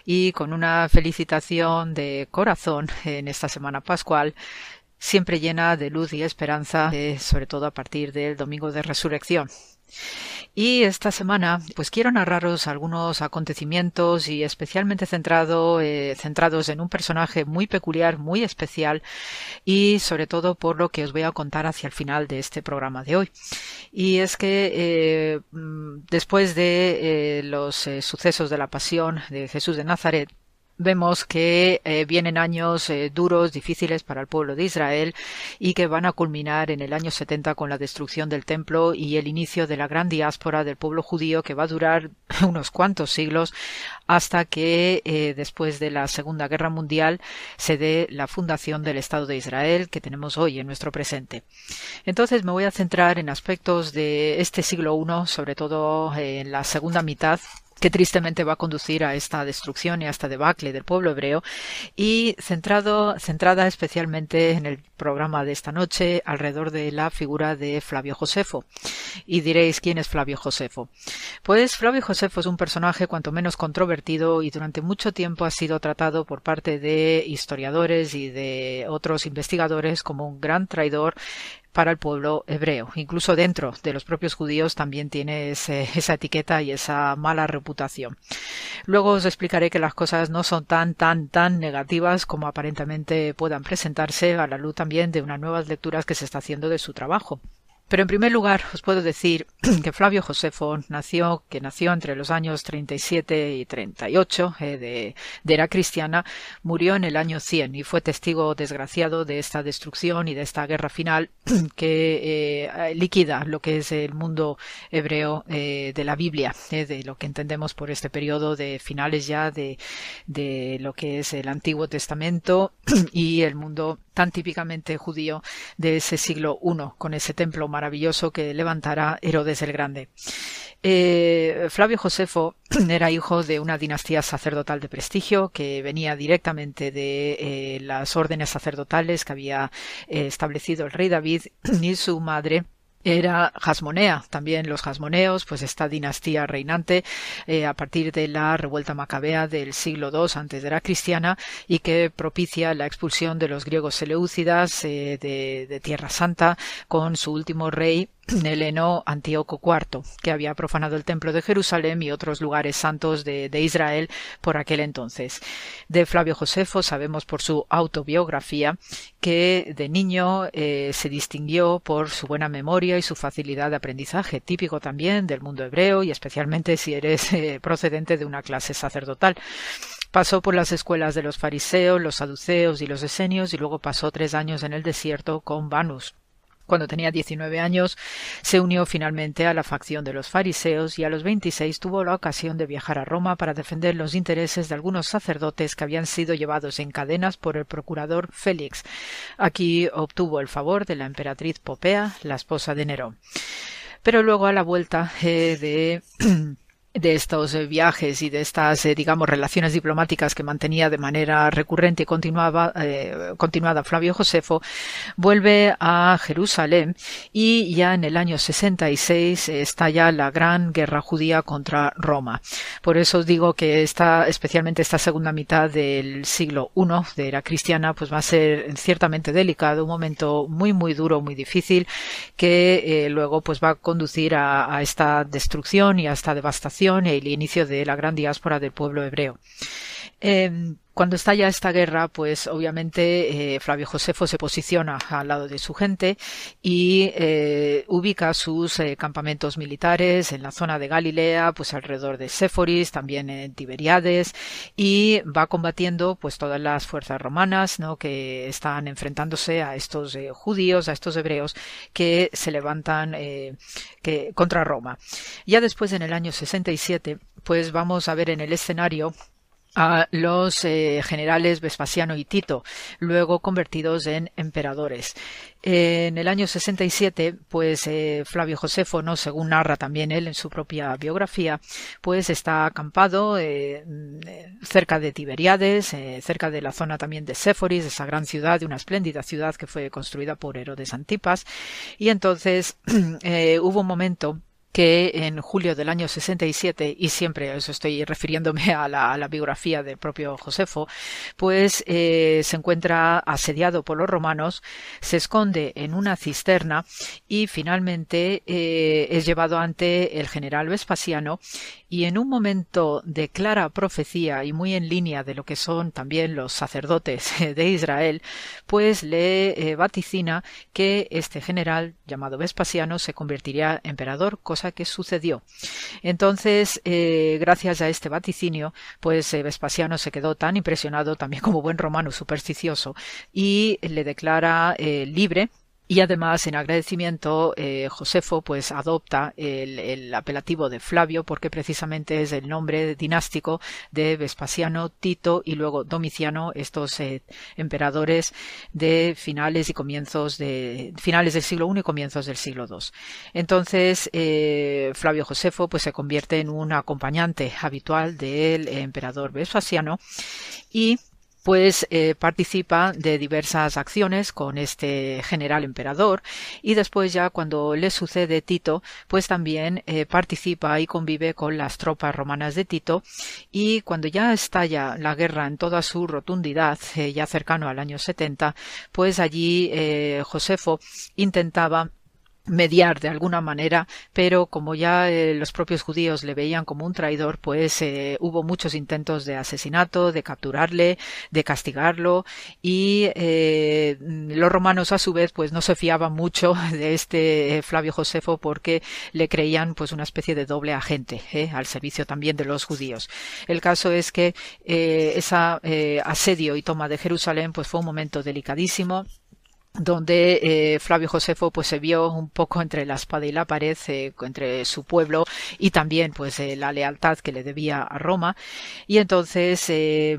Y con una felicitación de corazón en esta semana pascual, siempre llena de luz y esperanza, eh, sobre todo a partir del domingo de resurrección. Y esta semana, pues quiero narraros algunos acontecimientos y especialmente centrado, eh, centrados en un personaje muy peculiar, muy especial y sobre todo por lo que os voy a contar hacia el final de este programa de hoy. Y es que eh, mm, después de eh, los sucesos de la pasión de Jesús de Nazaret, vemos que eh, vienen años eh, duros, difíciles para el pueblo de Israel y que van a culminar en el año 70 con la destrucción del templo y el inicio de la gran diáspora del pueblo judío que va a durar unos cuantos siglos hasta que eh, después de la Segunda Guerra Mundial se dé la fundación del Estado de Israel que tenemos hoy en nuestro presente. Entonces me voy a centrar en aspectos de este siglo I, sobre todo en la segunda mitad que tristemente va a conducir a esta destrucción y a esta debacle del pueblo hebreo y centrado, centrada especialmente en el programa de esta noche alrededor de la figura de Flavio Josefo. Y diréis, ¿quién es Flavio Josefo? Pues Flavio Josefo es un personaje cuanto menos controvertido y durante mucho tiempo ha sido tratado por parte de historiadores y de otros investigadores como un gran traidor para el pueblo hebreo. Incluso dentro de los propios judíos también tiene esa etiqueta y esa mala reputación. Luego os explicaré que las cosas no son tan, tan, tan negativas como aparentemente puedan presentarse a la luz también de unas nuevas lecturas que se está haciendo de su trabajo. Pero en primer lugar os puedo decir que Flavio Josefo nació, que nació entre los años 37 y 38 eh, de, de, era cristiana, murió en el año 100 y fue testigo desgraciado de esta destrucción y de esta guerra final que eh, liquida lo que es el mundo hebreo eh, de la Biblia, eh, de lo que entendemos por este periodo de finales ya de, de lo que es el Antiguo Testamento y el mundo tan típicamente judío de ese siglo I, con ese templo maravilloso que levantara Herodes el Grande. Eh, Flavio Josefo era hijo de una dinastía sacerdotal de prestigio que venía directamente de eh, las órdenes sacerdotales que había eh, establecido el rey David y su madre era Jasmonea, también los Jasmoneos, pues esta dinastía reinante eh, a partir de la revuelta macabea del siglo II antes de la cristiana y que propicia la expulsión de los griegos seleucidas eh, de, de Tierra Santa con su último rey Heleno Antíoco IV, que había profanado el templo de Jerusalén y otros lugares santos de, Israel por aquel entonces. De Flavio Josefo sabemos por su autobiografía que de niño eh, se distinguió por su buena memoria y su facilidad de aprendizaje, típico también del mundo hebreo y especialmente si eres eh, procedente de una clase sacerdotal. Pasó por las escuelas de los fariseos, los saduceos y los esenios y luego pasó tres años en el desierto con Vanus, cuando tenía 19 años, se unió finalmente a la facción de los fariseos y a los 26 tuvo la ocasión de viajar a Roma para defender los intereses de algunos sacerdotes que habían sido llevados en cadenas por el procurador Félix. Aquí obtuvo el favor de la emperatriz Popea, la esposa de Nerón. Pero luego a la vuelta eh, de de estos eh, viajes y de estas, eh, digamos, relaciones diplomáticas que mantenía de manera recurrente y continuaba, eh, continuada Flavio Josefo, vuelve a Jerusalén y ya en el año 66 estalla la gran guerra judía contra Roma. Por eso os digo que esta, especialmente esta segunda mitad del siglo I de era cristiana, pues va a ser ciertamente delicado, un momento muy, muy duro, muy difícil, que luego pues va a conducir a, a esta destrucción y a esta devastación y el inicio de la gran diáspora del pueblo hebreo. Em, cuando estalla esta guerra, pues obviamente eh, Flavio Josefo se posiciona al lado de su gente y eh, ubica sus eh, campamentos militares en la zona de Galilea, pues alrededor de Séforis, también en Tiberiades y va combatiendo pues todas las fuerzas romanas, ¿no? que están enfrentándose a estos judíos, a estos hebreos que se levantan contra Roma. Ya después en el año 67, pues vamos a ver en el escenario a los eh, generales Vespasiano y Tito, luego convertidos en emperadores. En el año 67, pues eh, Flavio Josefo, según narra también él en su propia biografía, pues está acampado eh, cerca de Tiberiades, cerca de la zona también de Séforis, esa gran ciudad, una espléndida ciudad que fue construida por Herodes Antipas, y entonces hubo un momento que en julio del año 67, y siempre eso estoy refiriéndome a la, biografía del propio Josefo, pues eh, se encuentra asediado por los romanos, se esconde en una cisterna y finalmente eh, es llevado ante el general Vespasiano y en un momento de clara profecía y muy en línea de lo que son también los sacerdotes de Israel, pues le eh, vaticina que este general llamado Vespasiano se convertiría emperador, cosa que sucedió. Entonces, eh, gracias a este vaticinio, pues eh, Vespasiano se quedó tan impresionado también como buen romano supersticioso y le declara libre y además, en agradecimiento, eh, Josefo pues adopta el, apelativo de Flavio porque precisamente es el nombre dinástico de Vespasiano, Tito y luego Domiciano, estos eh, emperadores de finales y comienzos de finales del siglo I y comienzos del siglo II. Entonces, eh, Flavio Josefo pues se convierte en un acompañante habitual del emperador Vespasiano y pues eh, participa de diversas acciones con este general emperador y después ya cuando le sucede Tito, pues también eh, participa y convive con las tropas romanas de Tito y cuando ya estalla la guerra en toda su rotundidad, eh, ya cercano al año 70, pues allí Josefo intentaba mediar de alguna manera, pero como ya eh, los propios judíos le veían como un traidor, pues eh, hubo muchos intentos de asesinato, de capturarle, de castigarlo y eh, los romanos a su vez pues no se fiaban mucho de este Flavio Josefo porque le creían pues una especie de doble agente al servicio también de los judíos. El caso es que esa asedio y toma de Jerusalén pues fue un momento delicadísimo donde eh, Flavio Josefo pues se vio un poco entre la espada y la pared eh, entre su pueblo y también pues eh, la lealtad que le debía a Roma y entonces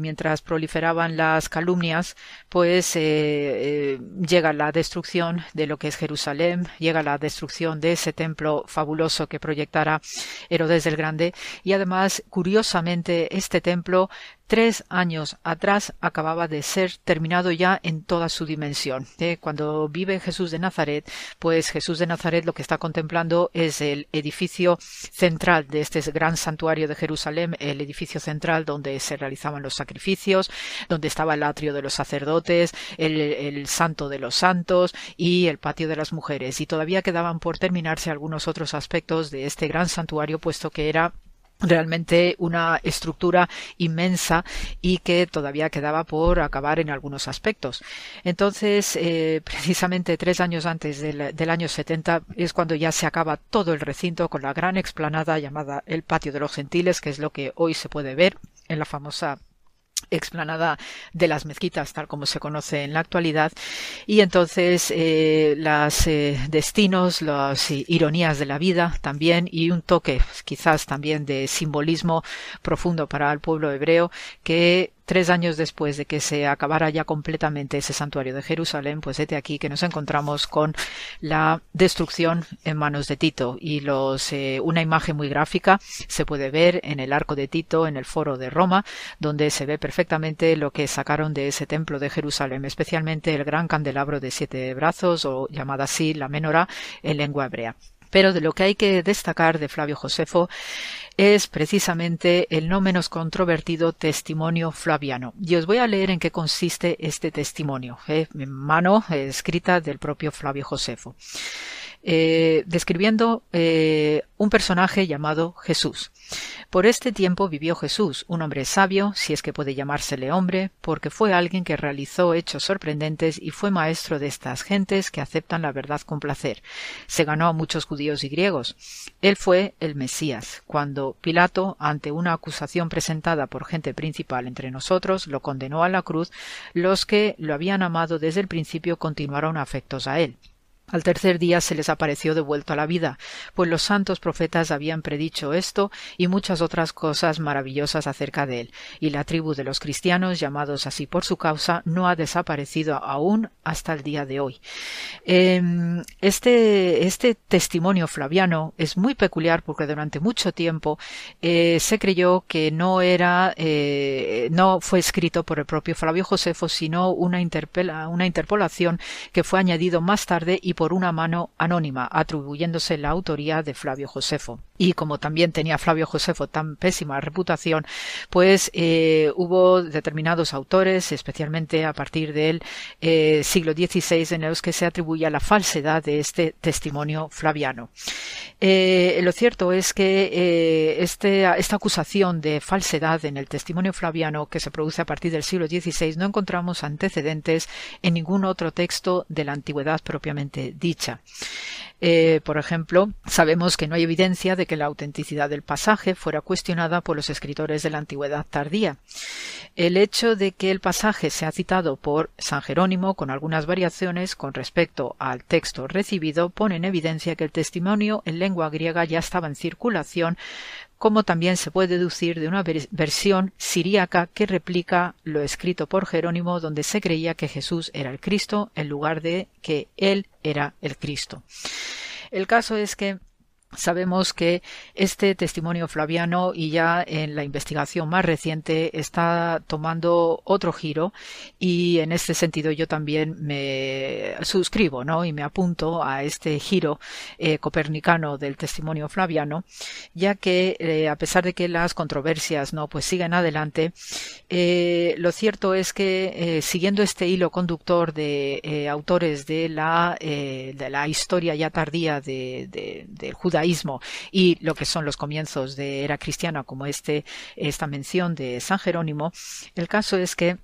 mientras proliferaban las calumnias pues llega la destrucción de lo que es Jerusalén llega la destrucción de ese templo fabuloso que proyectara Herodes el Grande y además curiosamente este templo tres años atrás acababa de ser terminado ya en toda su dimensión. Cuando vive Jesús de Nazaret, pues Jesús de Nazaret lo que está contemplando es el edificio central de este gran santuario de Jerusalén, el edificio central donde se realizaban los sacrificios, donde estaba el atrio de los sacerdotes, el, el santo de los santos y el patio de las mujeres. Y todavía quedaban por terminarse algunos otros aspectos de este gran santuario, puesto que era realmente una estructura inmensa y que todavía quedaba por acabar en algunos aspectos. Entonces, eh, precisamente tres años antes del, del, año 70 es cuando ya se acaba todo el recinto con la gran explanada llamada el Patio de los Gentiles, que es lo que hoy se puede ver en la famosa explanada de las mezquitas tal como se conoce en la actualidad. Y entonces eh, los eh, destinos las ironías de la vida también y un toque quizás también de simbolismo profundo para el pueblo hebreo que tres años después de que se acabara ya completamente ese santuario de Jerusalén, pues desde aquí que nos encontramos con la destrucción en manos de Tito y los eh, una imagen muy gráfica se puede ver en el arco de Tito en el foro de Roma, donde se ve perfectamente lo que sacaron de ese templo de Jerusalén, especialmente el gran candelabro de siete brazos o llamada así la menora en lengua hebrea. Pero de lo que hay que destacar de Flavio Josefo es precisamente el no menos controvertido testimonio flaviano. Y os voy a leer en qué consiste este testimonio, eh, en mano eh, escrita del propio Flavio Josefo. Eh, describiendo eh, un personaje llamado Jesús. Por este tiempo vivió Jesús, un hombre sabio, si es que puede llamársele hombre, porque fue alguien que realizó hechos sorprendentes y fue maestro de estas gentes que aceptan la verdad con placer. Se ganó a muchos judíos y griegos. Él fue el Mesías. Cuando Pilato, ante una acusación presentada por gente principal entre nosotros, lo condenó a la cruz, los que lo habían amado desde el principio continuaron afectos a él. Al tercer día se les apareció devuelto a la vida, pues los santos profetas habían predicho esto y muchas otras cosas maravillosas acerca de él, y la tribu de los cristianos, llamados así por su causa, no ha desaparecido aún hasta el día de hoy. Em, este, este testimonio flaviano es muy peculiar porque durante mucho tiempo eh, se creyó que no era, eh, no fue escrito por el propio Flavio Josefo, sino una, una interpolación que fue añadido más tarde y por una mano anónima, atribuyéndose la autoría de Flavio Josefo. Y como también tenía Flavio Josefo tan pésima reputación, pues eh, hubo determinados autores, especialmente a partir del eh, siglo XVI, en los que se atribuía la falsedad de este testimonio flaviano. Eh, lo cierto es que este, esta acusación de falsedad en el testimonio flaviano que se produce a partir del siglo XVI no encontramos antecedentes en ningún otro texto de la antigüedad propiamente dicha. Eh, por ejemplo, sabemos que no hay evidencia de que la autenticidad del pasaje fuera cuestionada por los escritores de la antigüedad tardía. El hecho de que el pasaje sea citado por San Jerónimo con algunas variaciones con respecto al texto recibido pone en evidencia que el testimonio en lengua griega ya estaba en circulación como también se puede deducir de una versión siríaca que replica lo escrito por Jerónimo donde se creía que Jesús era el Cristo en lugar de que él era el Cristo. El caso es que Sabemos que este testimonio flaviano y ya en la investigación más reciente está tomando otro giro y en este sentido yo también me suscribo ¿no? y me apunto a este giro eh, copernicano del testimonio flaviano ya que eh, a pesar de que las controversias no pues siguen adelante eh, lo cierto es que siguiendo este hilo conductor de autores de la, de la historia ya tardía de, de, del y lo que son los comienzos de era cristiana, como este, esta mención de San Jerónimo, el caso es que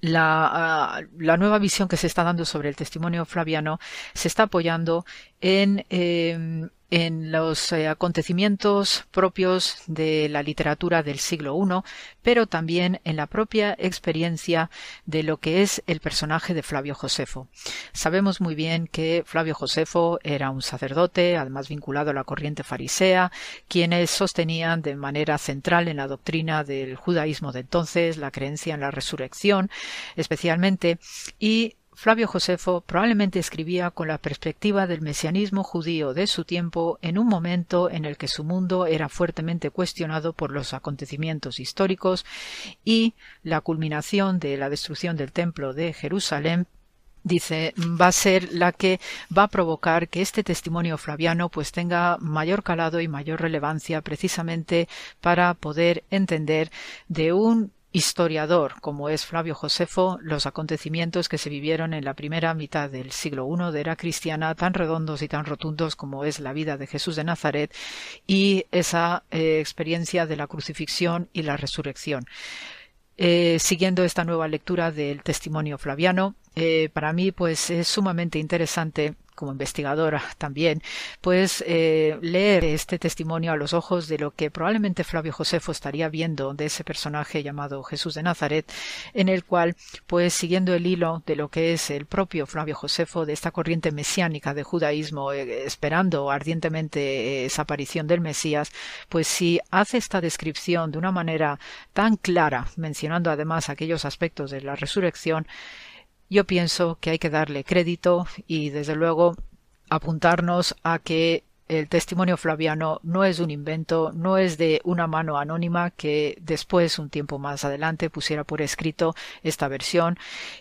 la, ah, la, nueva visión que se está dando sobre el testimonio flaviano se está apoyando en em, en los eh, acontecimientos propios de la literatura del siglo I, pero también en la propia experiencia de lo que es el personaje de Flavio Josefo. Sabemos muy bien que Flavio Josefo era un sacerdote, además vinculado a la corriente farisea, quienes sostenían de manera central en la doctrina del judaísmo de entonces la creencia en la resurrección, especialmente, y Flavio Josefo probablemente escribía con la perspectiva del mesianismo judío de su tiempo en un momento en el que su mundo era fuertemente cuestionado por los acontecimientos históricos y la culminación de la destrucción del templo de Jerusalén dice va a ser la que va a provocar que este testimonio flaviano pues tenga mayor calado y mayor relevancia precisamente para poder entender de un historiador como es Flavio Josefo los acontecimientos que se vivieron en la primera mitad del siglo I de era cristiana tan redondos y tan rotundos como es la vida de Jesús de Nazaret y esa eh, experiencia de la crucifixión y la resurrección. Eh, siguiendo esta nueva lectura del testimonio flaviano, eh, para mí pues es sumamente interesante como investigadora también, pues eh, leer este testimonio a los ojos de lo que probablemente Flavio Josefo estaría viendo de ese personaje llamado Jesús de Nazaret, en el cual, pues siguiendo el hilo de lo que es el propio Flavio Josefo, de esta corriente mesiánica de judaísmo, eh, esperando ardientemente esa aparición del Mesías, pues si hace esta descripción de una manera tan clara, mencionando además aquellos aspectos de la resurrección, yo pienso que hay que darle crédito y desde luego apuntarnos a que el testimonio flaviano no es un invento, no es de una mano anónima que después, un tiempo más adelante, pusiera por escrito esta versión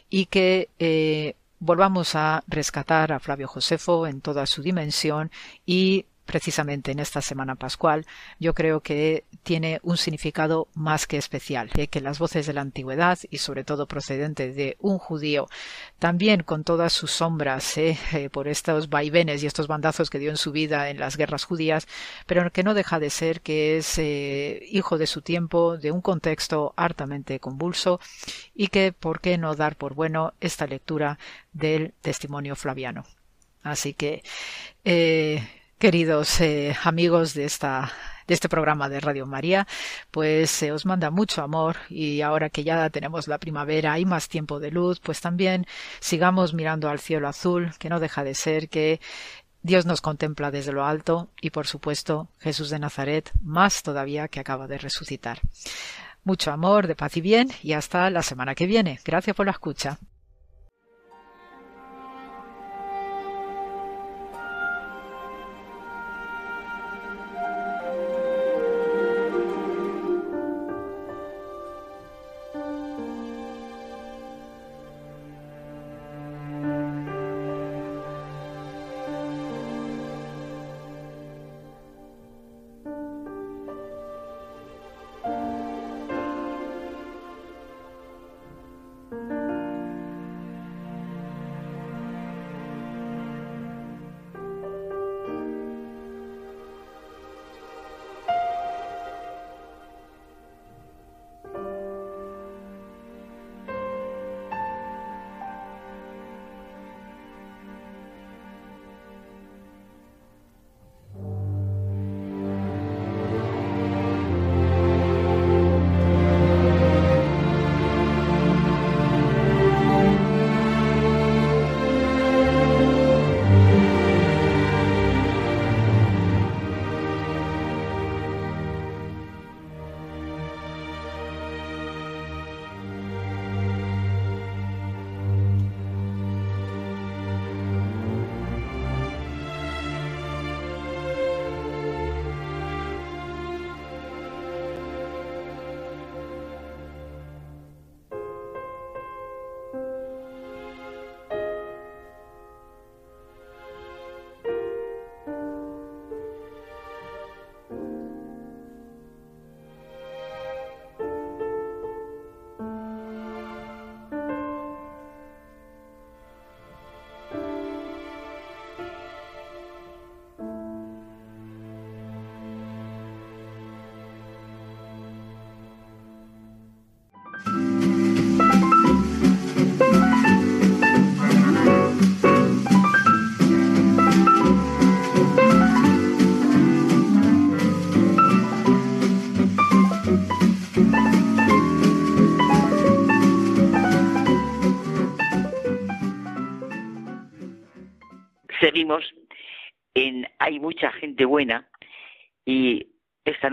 y que eh, volvamos a rescatar a Flavio Josefo en toda su dimensión y precisamente en esta semana pascual, yo creo que tiene un significado más que especial, que las voces de la antigüedad y sobre todo procedente de un judío, también con todas sus sombras eh, eh, por estos vaivenes y estos bandazos que dio en su vida en las guerras judías, pero que no deja de ser que es eh, hijo de su tiempo, de un contexto hartamente convulso y que por qué no dar por bueno esta lectura del testimonio flaviano. Así que Queridos eh, amigos de esta de este programa de Radio María, pues se os manda mucho amor y ahora que ya tenemos la primavera, hay más tiempo de luz, pues también sigamos mirando al cielo azul, que no deja de ser que Dios nos contempla desde lo alto y por supuesto Jesús de Nazaret más todavía que acaba de resucitar. Mucho amor, de paz y bien y hasta la semana que viene. Gracias por la escucha.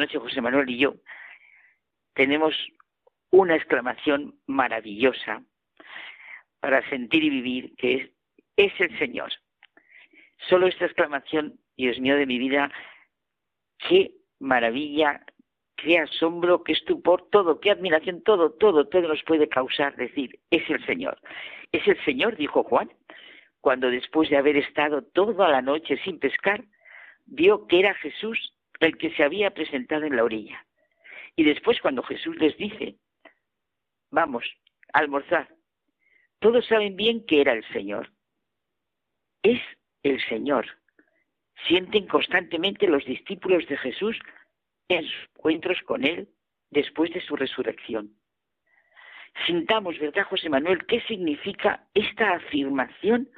Noche José Manuel y yo tenemos una exclamación maravillosa para sentir y vivir que es, es el Señor. Solo esta exclamación, Dios mío de mi vida, qué maravilla, qué asombro, qué estupor, todo, qué admiración, todo, todo, todo nos puede causar decir, es el Señor. Es el Señor, dijo Juan, cuando después de haber estado toda la noche sin pescar, vio que era Jesús el que se había presentado en la orilla. Y después cuando Jesús les dice, vamos, almorzar, todos saben bien que era el Señor. Es el Señor. Sienten constantemente los discípulos de Jesús en sus encuentros con Él después de su resurrección. Sintamos, ¿verdad, José Manuel, qué significa esta afirmación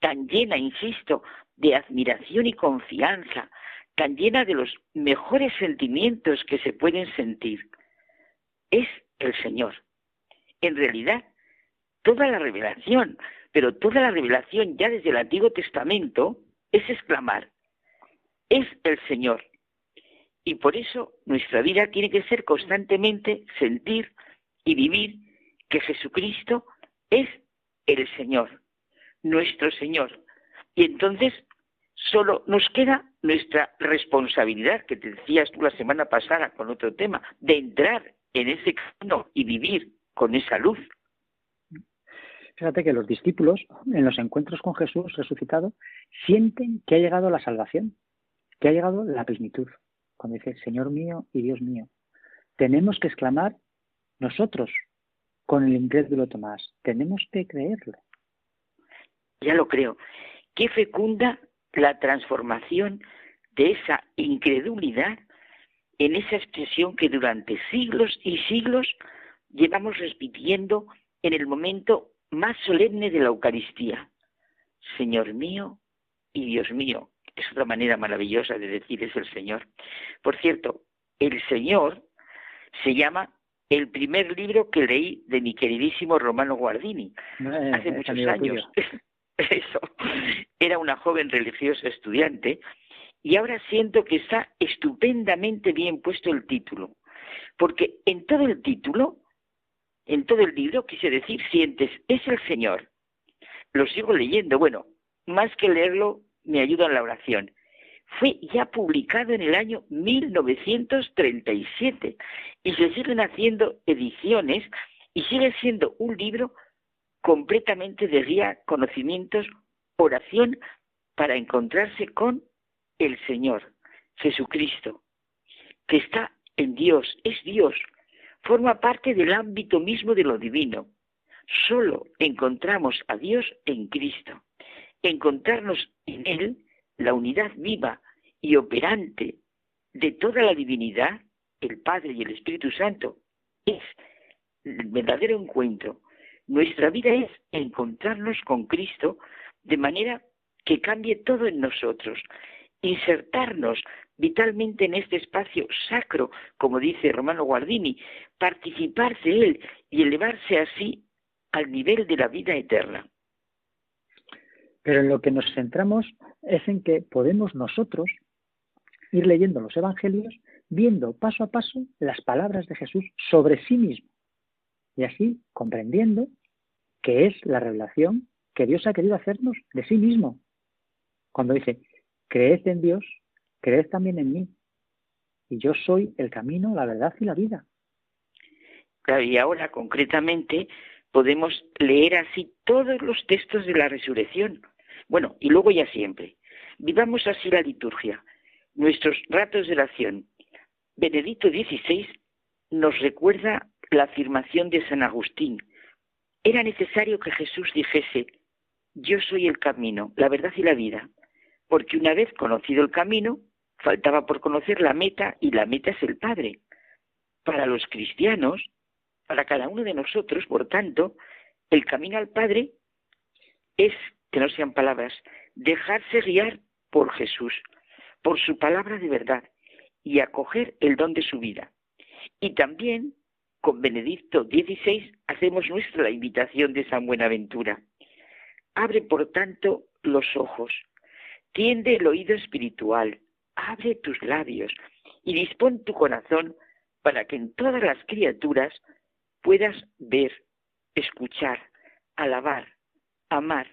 tan llena, insisto, de admiración y confianza, tan llena de los mejores sentimientos que se pueden sentir. Es el Señor. En realidad, toda la revelación, pero toda la revelación ya desde el Antiguo Testamento es exclamar, es el Señor. Y por eso nuestra vida tiene que ser constantemente sentir y vivir que Jesucristo es el Señor nuestro Señor. Y entonces solo nos queda nuestra responsabilidad, que te decías tú la semana pasada con otro tema, de entrar en ese camino y vivir con esa luz. Fíjate que los discípulos, en los encuentros con Jesús resucitado, sienten que ha llegado la salvación, que ha llegado la plenitud. Cuando dice, Señor mío y Dios mío, tenemos que exclamar nosotros con el incrédulo Tomás, tenemos que creerlo ya lo creo, qué fecunda la transformación de esa incredulidad en esa expresión que durante siglos y siglos llevamos repitiendo en el momento más solemne de la Eucaristía. Señor mío y Dios mío. Es otra manera maravillosa de decir es el Señor. Por cierto, el Señor se llama el primer libro que leí de mi queridísimo Romano Guardini Eh, hace muchos años. Eso. Era una joven religiosa estudiante y ahora siento que está estupendamente bien puesto el título. Porque en todo el título, en todo el libro, quise decir, sientes, es el Señor. Lo sigo leyendo. Bueno, más que leerlo, me ayuda en la oración. Fue ya publicado en el año 1937 y se siguen haciendo ediciones y sigue siendo un libro completamente de guía, conocimientos, oración para encontrarse con el Señor, Jesucristo, que está en Dios, es Dios, forma parte del ámbito mismo de lo divino. Solo encontramos a Dios en Cristo. Encontrarnos en Él, la unidad viva y operante de toda la divinidad, el Padre y el Espíritu Santo, es el verdadero encuentro. Nuestra vida es encontrarnos con Cristo de manera que cambie todo en nosotros, insertarnos vitalmente en este espacio sacro, como dice Romano Guardini, participar de él y elevarse así al nivel de la vida eterna. Pero en lo que nos centramos es en que podemos nosotros ir leyendo los evangelios, viendo paso a paso las palabras de Jesús sobre sí mismo y así comprendiendo que es la revelación que Dios ha querido hacernos de sí mismo. Cuando dice, creed en Dios, creed también en mí. Y yo soy el camino, la verdad y la vida. Claro, y ahora concretamente podemos leer así todos los textos de la resurrección. Bueno, y luego ya siempre. Vivamos así la liturgia, nuestros ratos de oración. Benedicto XVI nos recuerda la afirmación de San Agustín. Era necesario que Jesús dijese, yo soy el camino, la verdad y la vida, porque una vez conocido el camino, faltaba por conocer la meta y la meta es el Padre. Para los cristianos, para cada uno de nosotros, por tanto, el camino al Padre es, que no sean palabras, dejarse guiar por Jesús, por su palabra de verdad y acoger el don de su vida. Y también con Benedicto XVI hacemos nuestra la invitación de San Buenaventura. Abre, por tanto, los ojos, tiende el oído espiritual, abre tus labios y dispón tu corazón para que en todas las criaturas puedas ver, escuchar, alabar, amar,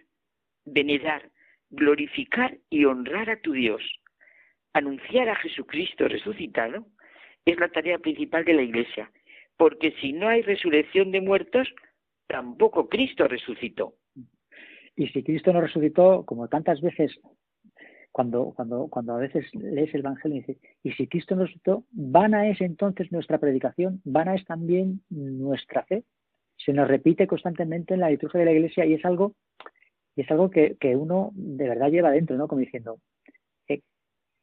venerar, glorificar y honrar a tu Dios. Anunciar a Jesucristo resucitado es la tarea principal de la Iglesia, porque si no hay resurrección de muertos, tampoco Cristo resucitó. Y si Cristo no resucitó, como tantas veces, cuando, cuando, cuando a veces lees el Evangelio y dices, y si Cristo no resucitó, vana es entonces nuestra predicación, vana es también nuestra fe. Se nos repite constantemente en la liturgia de la Iglesia y es algo, y es algo que, que uno de verdad lleva dentro, ¿no? Como diciendo, eh,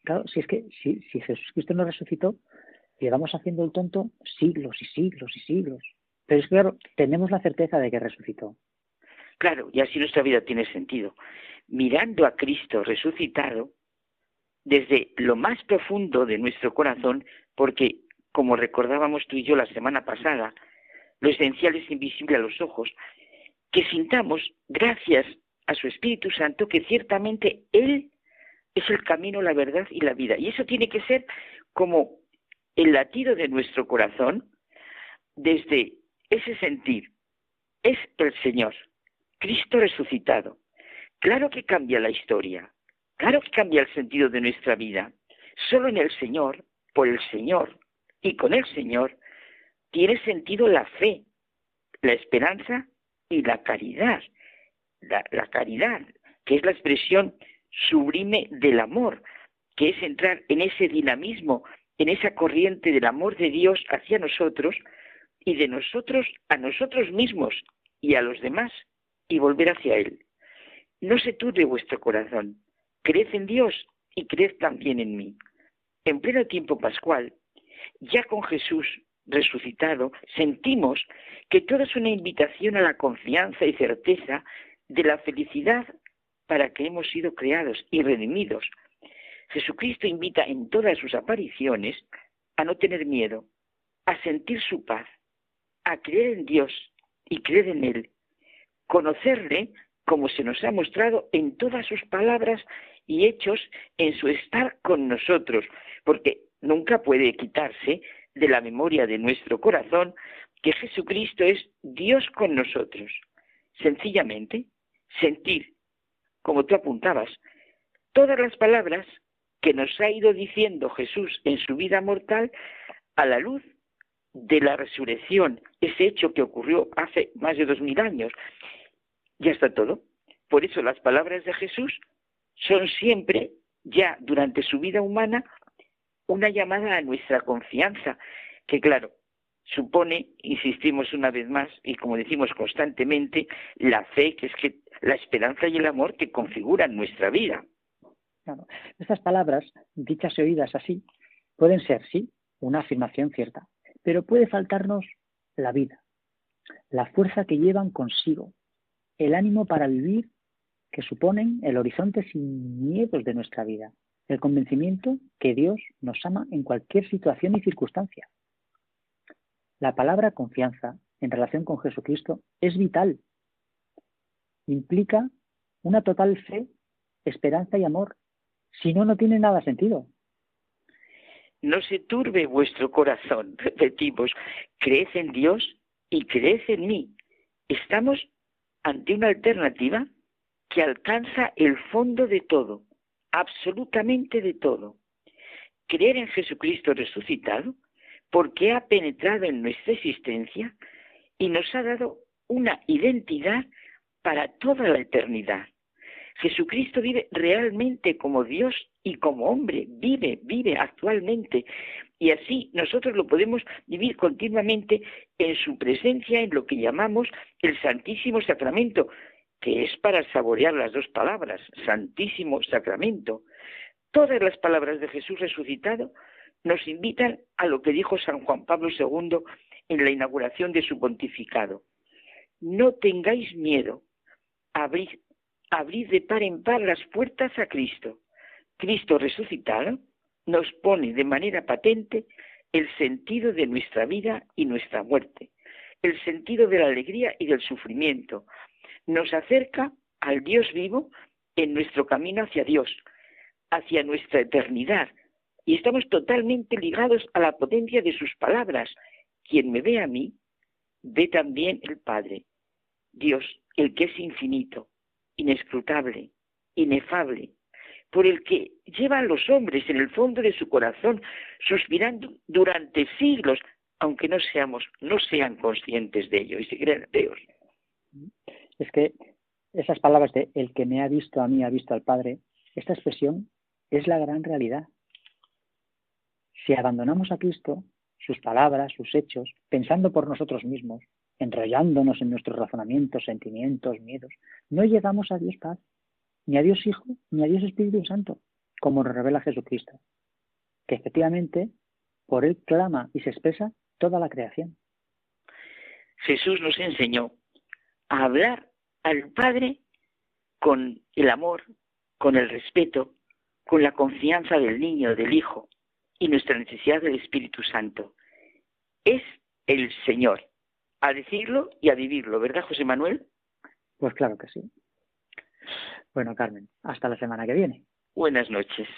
claro, si es que si, si Jesucristo no resucitó, llevamos haciendo el tonto siglos y siglos y siglos. Pero es claro, tenemos la certeza de que resucitó. Claro, y así nuestra vida tiene sentido. Mirando a Cristo resucitado desde lo más profundo de nuestro corazón, porque, como recordábamos tú y yo la semana pasada, lo esencial es invisible a los ojos, que sintamos, gracias a su Espíritu Santo, que ciertamente Él es el camino, la verdad y la vida. Y eso tiene que ser como el latido de nuestro corazón desde ese sentir. Es el Señor, Cristo resucitado. Claro que cambia la historia, claro que cambia el sentido de nuestra vida. Solo en el Señor, por el Señor y con el Señor, tiene sentido la fe, la esperanza y la caridad. La, la caridad, que es la expresión sublime del amor, que es entrar en ese dinamismo en esa corriente del amor de Dios hacia nosotros y de nosotros a nosotros mismos y a los demás y volver hacia Él. No se turbe vuestro corazón, creed en Dios y creed también en mí. En pleno tiempo pascual, ya con Jesús resucitado, sentimos que todo es una invitación a la confianza y certeza de la felicidad para que hemos sido creados y redimidos, Jesucristo invita en todas sus apariciones a no tener miedo, a sentir su paz, a creer en Dios y creer en Él, conocerle como se nos ha mostrado en todas sus palabras y hechos en su estar con nosotros, porque nunca puede quitarse de la memoria de nuestro corazón que Jesucristo es Dios con nosotros. Sencillamente, sentir, como tú apuntabas, todas las palabras que nos ha ido diciendo Jesús en su vida mortal a la luz de la resurrección, ese hecho que ocurrió hace más de dos mil años. Ya está todo. Por eso las palabras de Jesús son siempre, ya durante su vida humana, una llamada a nuestra confianza, que claro, supone, insistimos una vez más, y como decimos constantemente, la fe, que es que la esperanza y el amor que configuran nuestra vida. Estas palabras, dichas y oídas así, pueden ser, sí, una afirmación cierta, pero puede faltarnos la vida, la fuerza que llevan consigo, el ánimo para vivir que suponen el horizonte sin miedos de nuestra vida, el convencimiento que Dios nos ama en cualquier situación y circunstancia. La palabra confianza en relación con Jesucristo es vital. Implica una total fe, esperanza y amor. Si no, no tiene nada sentido. No se turbe vuestro corazón, repetimos, creed en Dios y creed en mí. Estamos ante una alternativa que alcanza el fondo de todo, absolutamente de todo. Creer en Jesucristo resucitado porque ha penetrado en nuestra existencia y nos ha dado una identidad para toda la eternidad. Jesucristo vive realmente como Dios y como hombre, vive, vive actualmente. Y así nosotros lo podemos vivir continuamente en su presencia, en lo que llamamos el Santísimo Sacramento, que es para saborear las dos palabras, Santísimo Sacramento. Todas las palabras de Jesús resucitado nos invitan a lo que dijo San Juan Pablo II en la inauguración de su pontificado. No tengáis miedo, abrid, abrid de par en par las puertas a Cristo. Cristo resucitado nos pone de manera patente el sentido de nuestra vida y nuestra muerte, el sentido de la alegría y del sufrimiento. Nos acerca al Dios vivo en nuestro camino hacia Dios, hacia nuestra eternidad, y estamos totalmente ligados a la potencia de sus palabras. Quien me ve a mí, ve también el Padre, Dios, el que es infinito, inescrutable, inefable, por el que llevan los hombres en el fondo de su corazón, suspirando durante siglos, aunque no seamos, no sean conscientes de ello y se crean ateos. Es que esas palabras de el que me ha visto a mí ha visto al Padre, esta expresión es la gran realidad. Si abandonamos a Cristo, sus palabras, sus hechos, pensando por nosotros mismos, enrollándonos en nuestros razonamientos, sentimientos, miedos, no llegamos a Dios Padre, ni a Dios Hijo, ni a Dios Espíritu Santo, como nos revela Jesucristo, que efectivamente por Él clama y se expresa toda la creación. Jesús nos enseñó a hablar al Padre con el amor, con el respeto, con la confianza del niño, del hijo, y nuestra necesidad del Espíritu Santo. Es el Señor, a decirlo y a vivirlo, ¿verdad, José Manuel? Pues claro que sí. Bueno, Carmen, hasta la semana que viene. Buenas noches.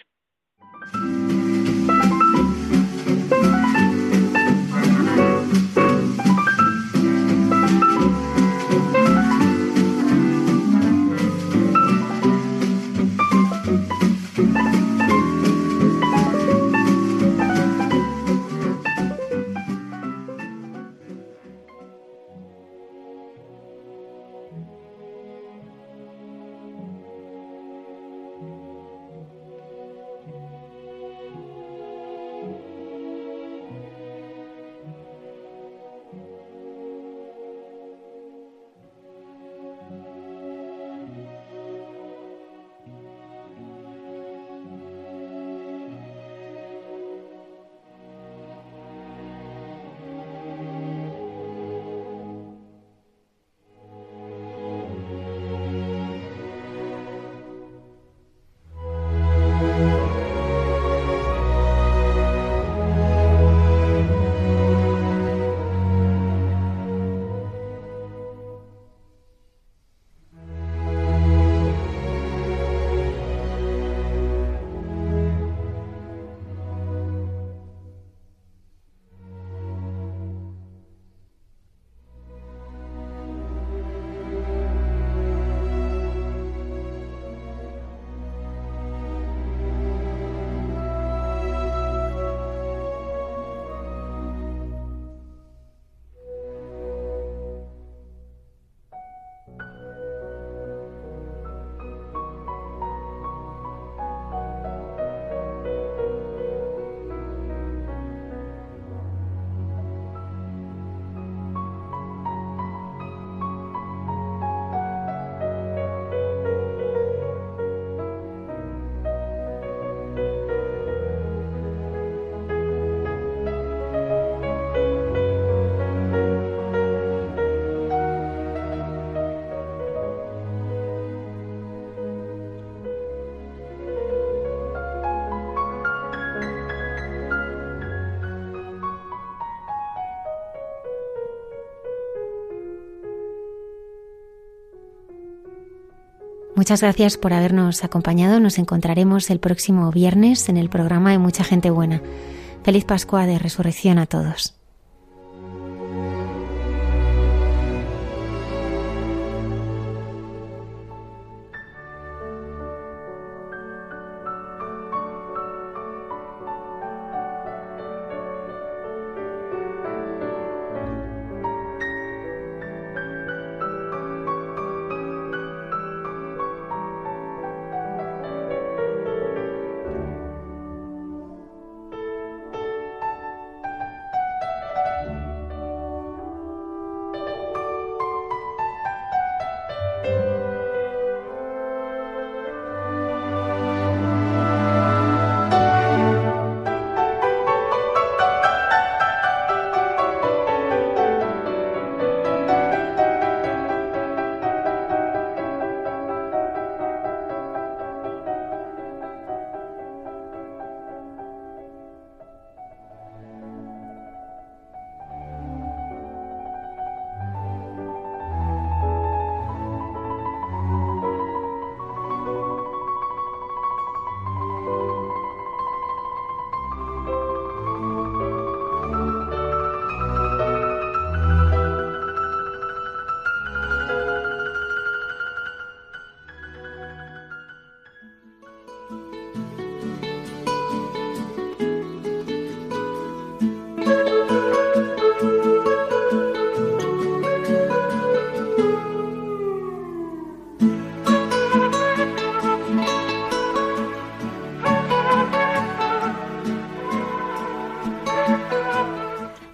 Muchas gracias por habernos acompañado. Nos encontraremos el próximo viernes en el programa de Mucha Gente Buena. Feliz Pascua de Resurrección a todos.